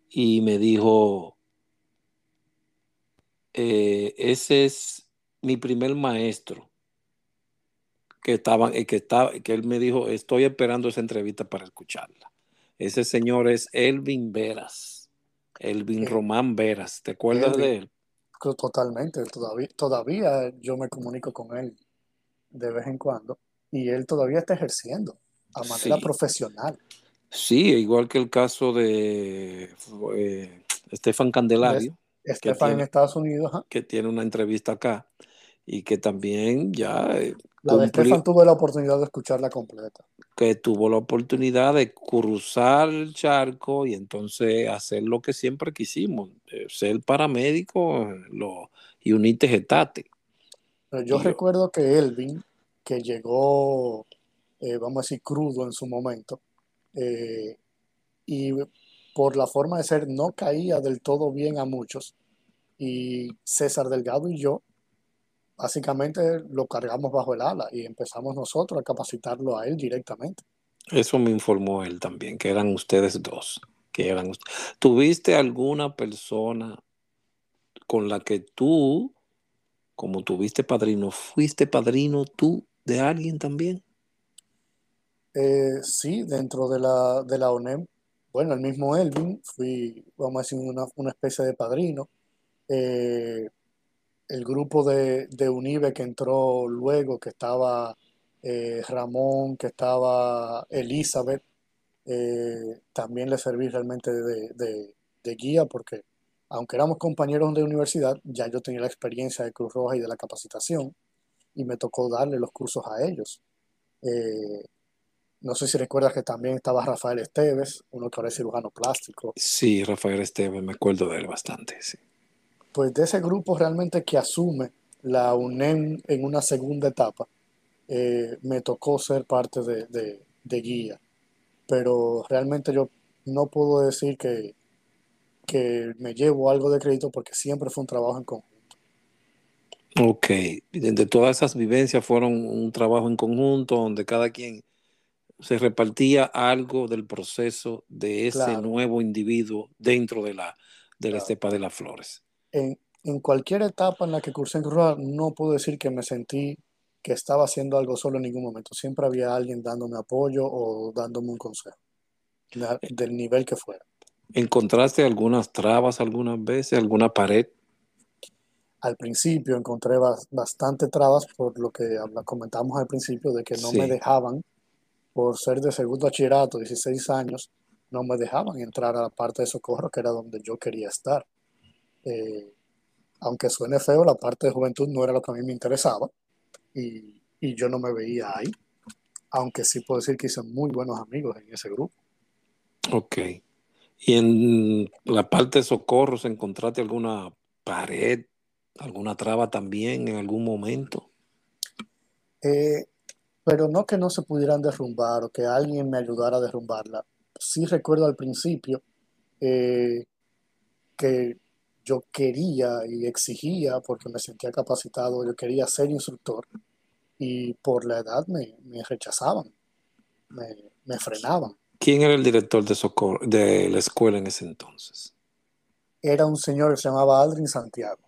y me dijo, eh, ese es mi primer maestro, que estaba, eh, que estaba, que él me dijo, estoy esperando esa entrevista para escucharla. Ese señor es Elvin Veras, Elvin Román Veras, ¿te acuerdas Elvin, de él? totalmente, todavía, todavía yo me comunico con él de vez en cuando y él todavía está ejerciendo a manera Sí, profesional. sí, igual que el caso de eh, Estefan De Candelario, que Estefan en Estados Unidos, que tiene una entrevista acá y que también ya eh, La de Estefan cumplió, tuve la oportunidad de escucharla completa. que tuvo la oportunidad de cruzar el charco y entonces hacer lo que siempre quisimos, eh, ser paramédico lo, y unite getate. Pero yo Y yo, recuerdo que Elvin, que llegó, eh, vamos a decir, crudo en su momento, eh, y por la forma de ser no caía del todo bien a muchos, y César Delgado y yo básicamente lo cargamos bajo el ala y empezamos nosotros a capacitarlo a él directamente. eso me informó él también, que eran ustedes dos, que eran ¿Tuviste alguna persona con la que tú, como tuviste padrino, fuiste padrino tú de alguien también? Eh, sí, dentro de la, de la ONEM, bueno, el mismo Elvin, fui, vamos a decir, una, una especie de padrino. Eh, el grupo de, de Unive que entró luego, que estaba eh, Ramón, que estaba Elizabeth, eh, también le serví realmente de, de- de guía porque aunque éramos compañeros de universidad, ya yo tenía la experiencia de Cruz Roja y de la capacitación y me tocó darle los cursos a ellos. Eh, no sé si recuerdas que también estaba Rafael Esteves, uno que ahora es cirujano plástico. Sí, Rafael Esteban, me acuerdo de él bastante, sí. Pues de ese grupo realmente que asume la UNEM en una segunda etapa, eh, me tocó ser parte de, de- de guía. Pero realmente yo no puedo decir que, que me llevo algo de crédito porque siempre fue un trabajo en conjunto. Ok, de todas esas vivencias fueron un trabajo en conjunto donde cada quien se repartía algo del proceso de ese Claro, nuevo individuo dentro de la, de la claro. estepa de las flores. En, en cualquier etapa en la que cursé en Cruz no puedo decir que me sentí que estaba haciendo algo solo en ningún momento. Siempre había alguien dándome apoyo o dándome un consejo, na- del nivel que fuera. ¿Encontraste algunas trabas algunas veces, alguna pared? Al principio encontré bas- bastante trabas por lo que comentamos al principio de que no me Sí, dejaban, por ser de segundo bachillerato, 16 años, no me dejaban entrar a la parte de socorro, que era donde yo quería estar. Eh, aunque suene feo, la parte de juventud no era lo que a mí me interesaba y, y yo no me veía ahí, aunque sí puedo decir que hice muy buenos amigos en ese grupo. ok. ¿Y en la parte de socorros encontraste alguna pared, alguna traba también en algún momento? Eh, pero no que no se pudieran derrumbar o que alguien me ayudara a derrumbarla. Sí recuerdo al principio eh, que yo quería y exigía, porque me sentía capacitado, yo quería ser instructor y por la edad me, me rechazaban, me, me frenaban. ¿Quién era el director de de la escuela en ese entonces? Era un señor que se llamaba Aldrin Santiago.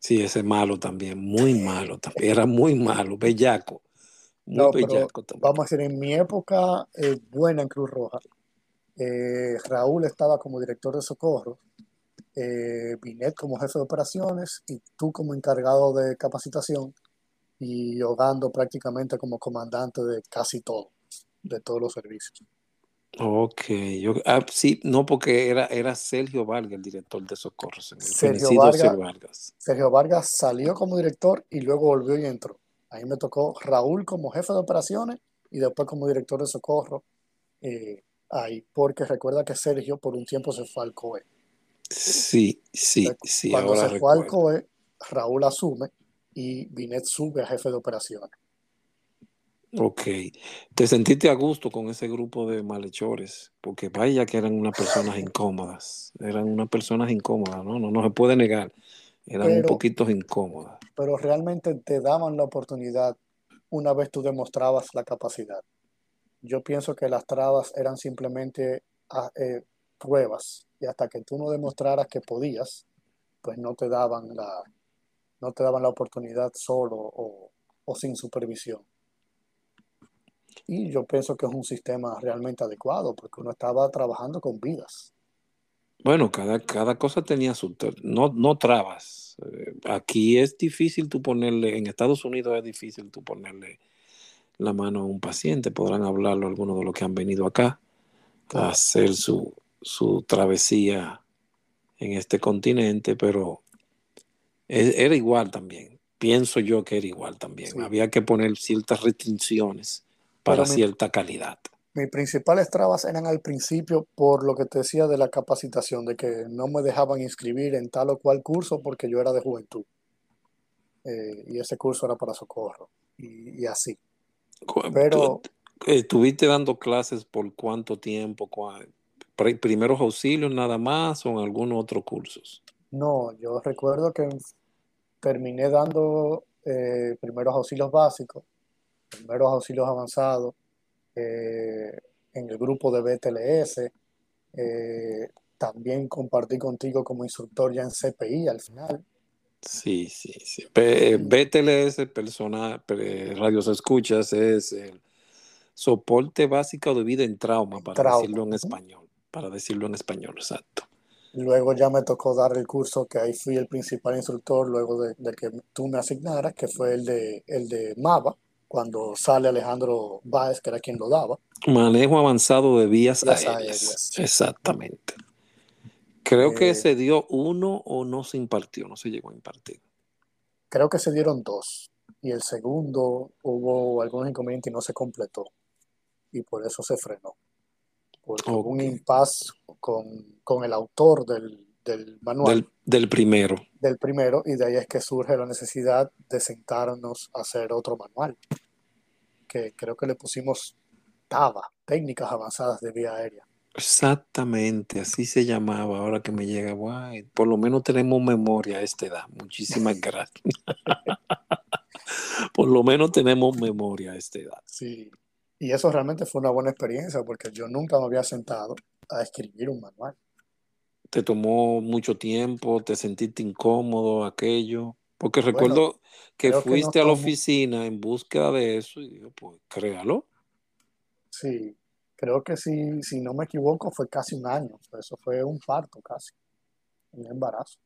Sí, ese malo también, muy malo también. Era muy malo, bellaco. Muy No, bellaco también. vamos a decir, en mi época eh, buena en Cruz Roja, eh, Raúl estaba como director de socorro, eh, Binet como jefe de operaciones y tú como encargado de capacitación y Ogando prácticamente como comandante de casi todo, de todos los servicios. Ok, yo, ah, sí, no, porque era, era Sergio Vargas el director de socorros, en el Sergio Vargas, Sergio Vargas. Sergio Vargas salió como director y luego volvió y entró. Ahí me tocó Raúl como jefe de operaciones y después como director de socorro. eh, ahí, porque recuerda que Sergio por un tiempo se fue al COE. Sí, sí, Entonces, sí, cuando ahora se fue al. COE, Raúl asume y Binet sube a jefe de operaciones. Ok, te sentiste a gusto con ese grupo de malhechores, porque vaya que eran unas personas incómodas, eran unas personas incómodas, ¿no? No, no se puede negar, eran un poquito incómodas. pero realmente te daban la oportunidad una vez tú demostrabas la capacidad. Yo pienso que las trabas eran simplemente ah, eh, pruebas y hasta que tú no demostraras que podías, pues no te daban la, no te daban la oportunidad solo o, o sin supervisión. Y yo pienso que es un sistema realmente adecuado porque uno estaba trabajando con vidas. Bueno, cada, cada cosa tenía su... No, no trabas. Eh, Aquí es difícil tú ponerle, en Estados Unidos es difícil tú ponerle la mano a un paciente. Podrán hablarlo algunos de los que han venido acá a hacer su, su travesía en este continente, pero e- era igual también. Pienso yo que era igual también. sí. Había que poner ciertas restricciones para mi, cierta calidad. mis principales trabas eran al principio por lo que te decía de la capacitación, de que no me dejaban inscribir en tal o cual curso porque yo era de juventud eh, y ese curso era para socorro y, y así. Cu- ¿Tú Pero estuviste dando clases por cuánto tiempo? ¿Primeros auxilios nada más o en algunos otros cursos? no, yo recuerdo que terminé dando eh, primeros auxilios básicos, primeros auxilios avanzados eh, en el grupo de BTLS. eh, también compartí contigo como instructor ya en CPI al final. Sí, sí, sí. P- Y BTLS, persona, pe- radios escuchas, es el soporte básico de vida en trauma, para trauma. decirlo en español. Para decirlo en español, exacto. Luego ya me tocó dar el curso que ahí fui el principal instructor luego de, de que tú me asignaras, que fue el de, el de MAVA, cuando sale Alejandro Báez, que era quien lo daba, Manejo avanzado de vías vías aéreas. aéreas. Exactamente. Creo que Eh, se dio uno o no se impartió, no se llegó a impartir. creo que se dieron dos y el segundo hubo algunos inconvenientes y no se completó y por eso se frenó, porque hubo un impasse con, con el autor del, del manual Del, del primero. del primero y de ahí es que surge la necesidad de sentarnos a hacer otro manual, que creo que le pusimos TABA, técnicas avanzadas de vía aérea. Exactamente, así se llamaba. Ahora que me llega, guay, por lo menos tenemos memoria a esta edad. Muchísimas gracias. Por lo menos tenemos memoria a esta edad. Sí, y eso realmente fue una buena experiencia porque yo nunca me había sentado a escribir un manual. ¿Te tomó mucho tiempo? ¿Te sentiste incómodo aquello? Porque Bueno, recuerdo que fuiste a la oficina en búsqueda de eso y digo, pues créalo. sí, creo que si, si no me equivoco fue casi un año, eso fue un parto casi, un embarazo.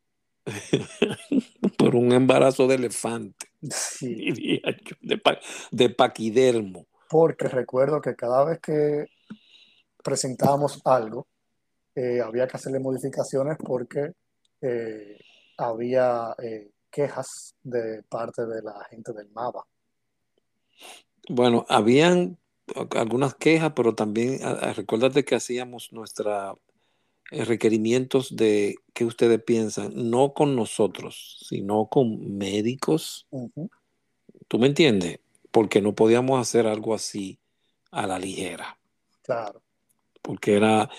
Por un embarazo de elefante, Sí, diría yo, de, pa- de paquidermo. porque recuerdo que cada vez que presentábamos algo, eh, había que hacerle modificaciones porque eh, había eh, quejas de parte de la gente del MAVA. Bueno, habían algunas quejas, pero también recuérdate que hacíamos nuestros requerimientos de qué ustedes piensan, no con nosotros, sino con médicos. ¿Tú me entiendes? Porque no podíamos hacer algo así a la ligera, claro, porque era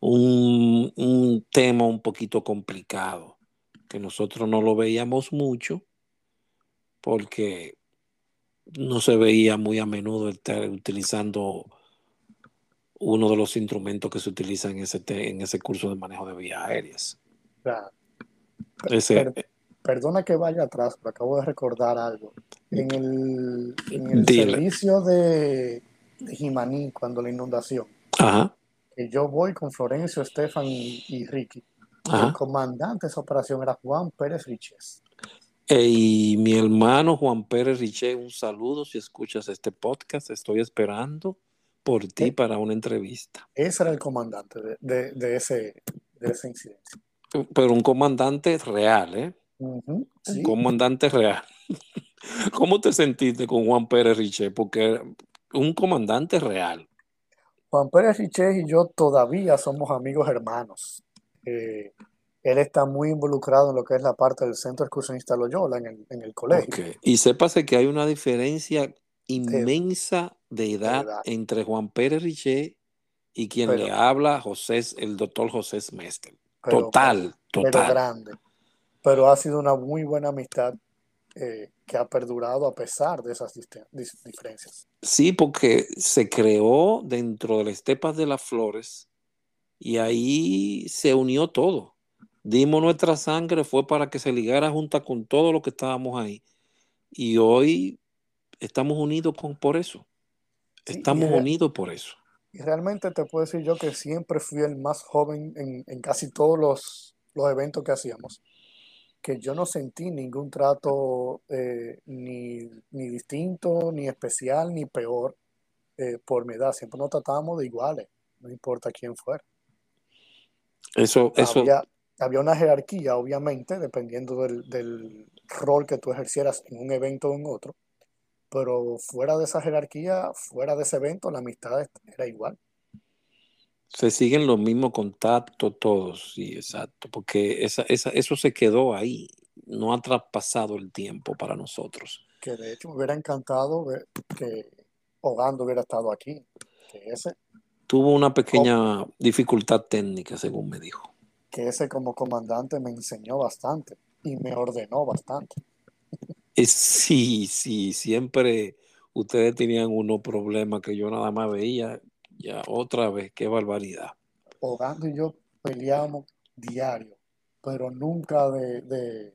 un, un tema un poquito complicado. que nosotros no lo veíamos mucho porque no se veía muy a menudo estar utilizando uno de los instrumentos que se utilizan en ese, en ese curso de manejo de vías aéreas. Ese, per, perdona que vaya atrás, pero acabo de recordar algo. En el, en el servicio de, de Jimaní, cuando la inundación, Ajá. Que yo voy con Florencio, Estefan y, y Ricky, Ajá. el comandante de esa operación era Juan Pérez Riches. Y mi hermano Juan Pérez Riche, un saludo si escuchas este podcast. Estoy esperando por ti para una entrevista. Ese era el comandante de, de, de ese, de ese incidente. Pero un comandante real, ¿eh? Uh -huh, sí. Un comandante real. ¿Cómo te sentiste con Juan Pérez Riche? Porque un comandante real. Juan Pérez Riche y yo todavía somos amigos hermanos. Eh, él está muy involucrado en lo que es la parte del Centro Excursionista Loyola en el, en el colegio. Okay. Y sépase que hay una diferencia inmensa de edad, de edad. entre Juan Pérez Riché y quien pero, le habla, José, el doctor José Smester. Total, total. Pero grande. Pero ha sido una muy buena amistad eh, que ha perdurado a pesar de esas diferencias. Sí, porque se creó dentro de las estepas de las flores y ahí se unió todo dimos nuestra sangre, fue para que se ligara junta con todo lo que estábamos ahí. Y hoy estamos unidos con, por eso. Estamos sí, unidos por eso. Y realmente te puedo decir yo que siempre fui el más joven en, en casi todos los, los, eventos que hacíamos. Que yo no sentí ningún trato eh, ni, ni, distinto, ni especial, ni peor eh, por mi edad. Siempre nos tratábamos de iguales, no importa quién fuera. Eso, eso, había, había una jerarquía, obviamente, dependiendo del, del, rol que tú ejercieras en un evento o en otro, pero fuera de esa jerarquía, fuera de ese evento, la amistad era igual. Se siguen los mismos contactos todos, sí, exacto, porque esa, esa, eso se quedó ahí, no ha traspasado el tiempo para nosotros. Que de hecho me hubiera encantado ver que Ogando hubiera estado aquí, que ese... Tuvo una pequeña oh, dificultad técnica, según me dijo que ese como comandante me enseñó bastante y me ordenó bastante. Sí, sí, siempre ustedes tenían unos problemas que yo nada más veía, ya otra vez, qué barbaridad. Ogando y yo peleábamos diario, pero nunca de, de,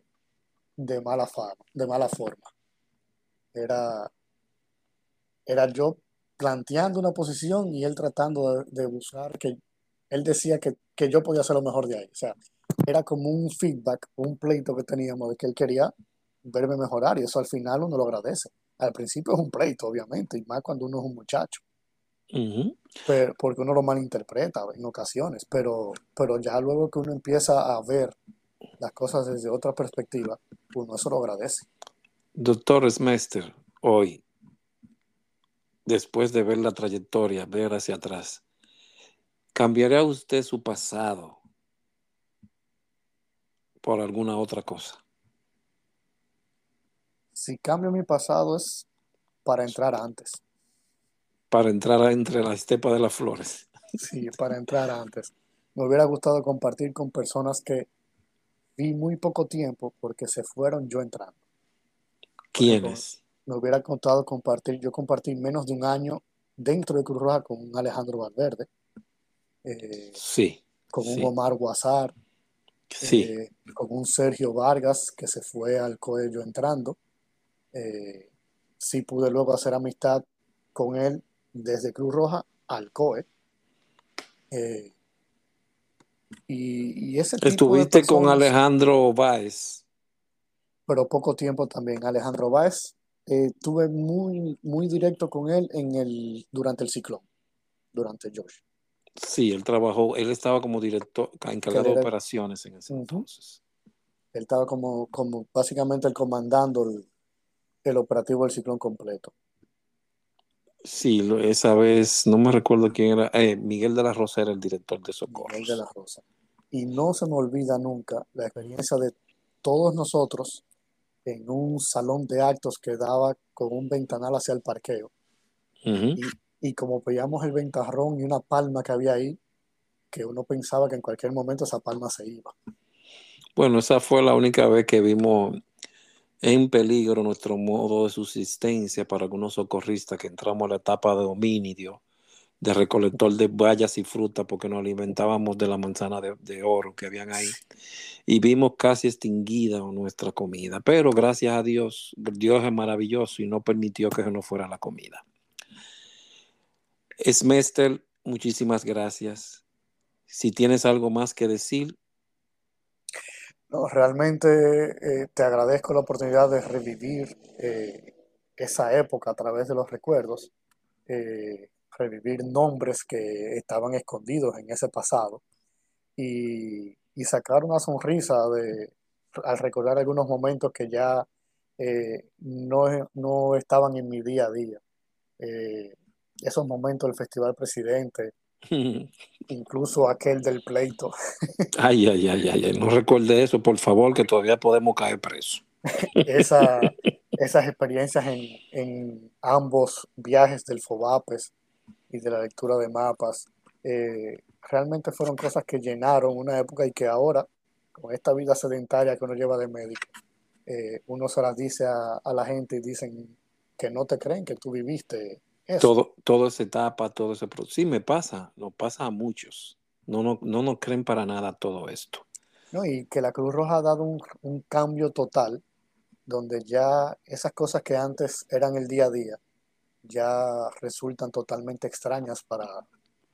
de, mala, fama, de mala forma. Era, era yo planteando una posición y él tratando de, de buscar que él decía que, que, yo podía hacer lo mejor de ahí. O sea, era como un feedback, un pleito que teníamos de que él quería verme mejorar y eso al final uno lo agradece. Al principio es un pleito, obviamente, y más cuando uno es un muchacho. Uh -huh. pero, porque uno lo malinterpreta en ocasiones, pero, pero ya luego que uno empieza a ver las cosas desde otra perspectiva, uno eso lo agradece. Doctor Smester, hoy, después de ver la trayectoria, ver hacia atrás, ¿Cambiaría usted su pasado por alguna otra cosa? Si cambio mi pasado es para entrar antes. Para entrar entre la estepa de las flores. Sí, para entrar antes. Me hubiera gustado compartir con personas que vi muy poco tiempo porque se fueron yo entrando. ¿Quiénes? Me hubiera gustado compartir, yo compartí menos de un año dentro de Cruz Roja con un Alejandro Valverde eh, sí. Con sí. un Omar Guazar. Sí. Eh, con un Sergio Vargas que se fue al Coello entrando. Eh, sí pude luego hacer amistad con él desde Cruz Roja al COE. Eh, y, y, ese tipo Estuviste personas, con Alejandro Báez. Pero poco tiempo también. Alejandro Báez, eh, tuve muy, muy directo con él en el, durante el ciclón, durante Josh. Sí, él trabajó, él estaba como director, encargado de operaciones en ese uh -huh. entonces. Él estaba como, como básicamente el comandando el, el operativo del ciclón completo. Sí, esa vez, no me recuerdo quién era, eh, Miguel de la Rosa era el director de Socorro. Miguel de la Rosa. Y no se me olvida nunca la experiencia de todos nosotros en un salón de actos que daba con un ventanal hacia el parqueo. Uh -huh. y, y, como veíamos el ventarrón y una palma que había ahí, que uno pensaba que en cualquier momento esa palma se iba. Bueno, esa fue la única vez que vimos en peligro nuestro modo de subsistencia para algunos socorristas que entramos a la etapa de homínido, de recolector de bayas y frutas, porque nos alimentábamos de la manzana de, de oro que habían ahí. Y vimos casi extinguida nuestra comida. Pero gracias a Dios, Dios es maravilloso y no permitió que se nos fuera la comida. Smester, muchísimas gracias. Si tienes algo más que decir, No, realmente eh, te agradezco la oportunidad de revivir eh, esa época a través de los recuerdos, eh, revivir nombres que estaban escondidos en ese pasado y, y sacar una sonrisa de, al recordar algunos momentos que ya eh, no, no estaban en mi día a día. Eh, esos momentos del Festival Presidente, incluso aquel del pleito. ay, ay, ay, ay, ay, no recuerde eso, por favor, que todavía podemos caer presos. Esa, esas experiencias en, en, ambos viajes del FOBAPES y de la lectura de mapas, eh, realmente fueron cosas que llenaron una época y que ahora, con esta vida sedentaria que uno lleva de médico, eh, uno se las dice a, a, la gente y dicen que no te creen que tú viviste eso. Todo, toda esa etapa, todo ese proceso. Sí, me pasa, nos pasa a muchos. No, no, no nos creen para nada todo esto. No, y que la Cruz Roja ha dado un, un cambio total donde ya esas cosas que antes eran el día a día ya resultan totalmente extrañas para,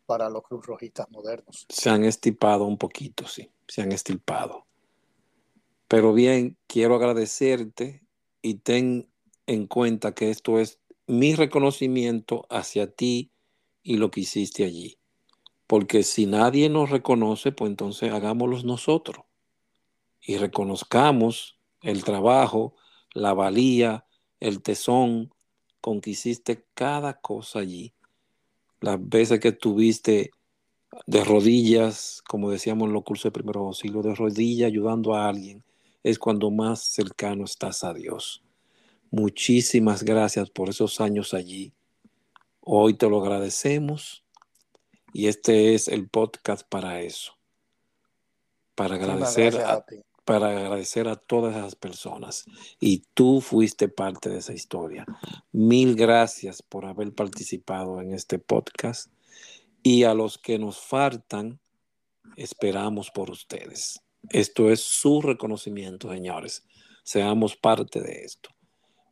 para los cruz rojistas modernos. Se han estipado un poquito, sí, se han estilpado. Pero bien, quiero agradecerte y ten en cuenta que esto es mi reconocimiento hacia ti y lo que hiciste allí. Porque si nadie nos reconoce, pues entonces hagámoslo nosotros y reconozcamos el trabajo, la valía, el tesón con que hiciste cada cosa allí. Las veces que estuviste de rodillas, como decíamos en los cursos de primeros auxilios, de rodillas ayudando a alguien, es cuando más cercano estás a Dios. Muchísimas gracias por esos años allí. Hoy te lo agradecemos y este es el podcast para eso. Para agradecer a, a para agradecer a todas esas personas. Y tú fuiste parte de esa historia. Mil gracias por haber participado en este podcast. Y a los que nos faltan, esperamos por ustedes. Esto es su reconocimiento, señores. Seamos parte de esto.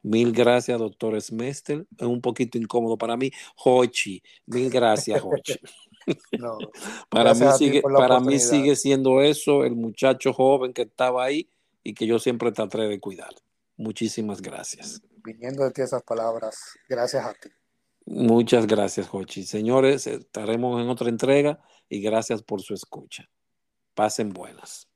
Mil gracias, doctor Smester. Es un poquito incómodo para mí. Hochi, mil gracias, Hochi. No, para mí, sigue, para mí sigue siendo eso, el muchacho joven que estaba ahí y que yo siempre traté de cuidar. Muchísimas gracias. Viniendo de ti esas palabras, gracias a ti. Muchas gracias, Jochi. Señores, estaremos en otra entrega y gracias por su escucha. Pasen buenas.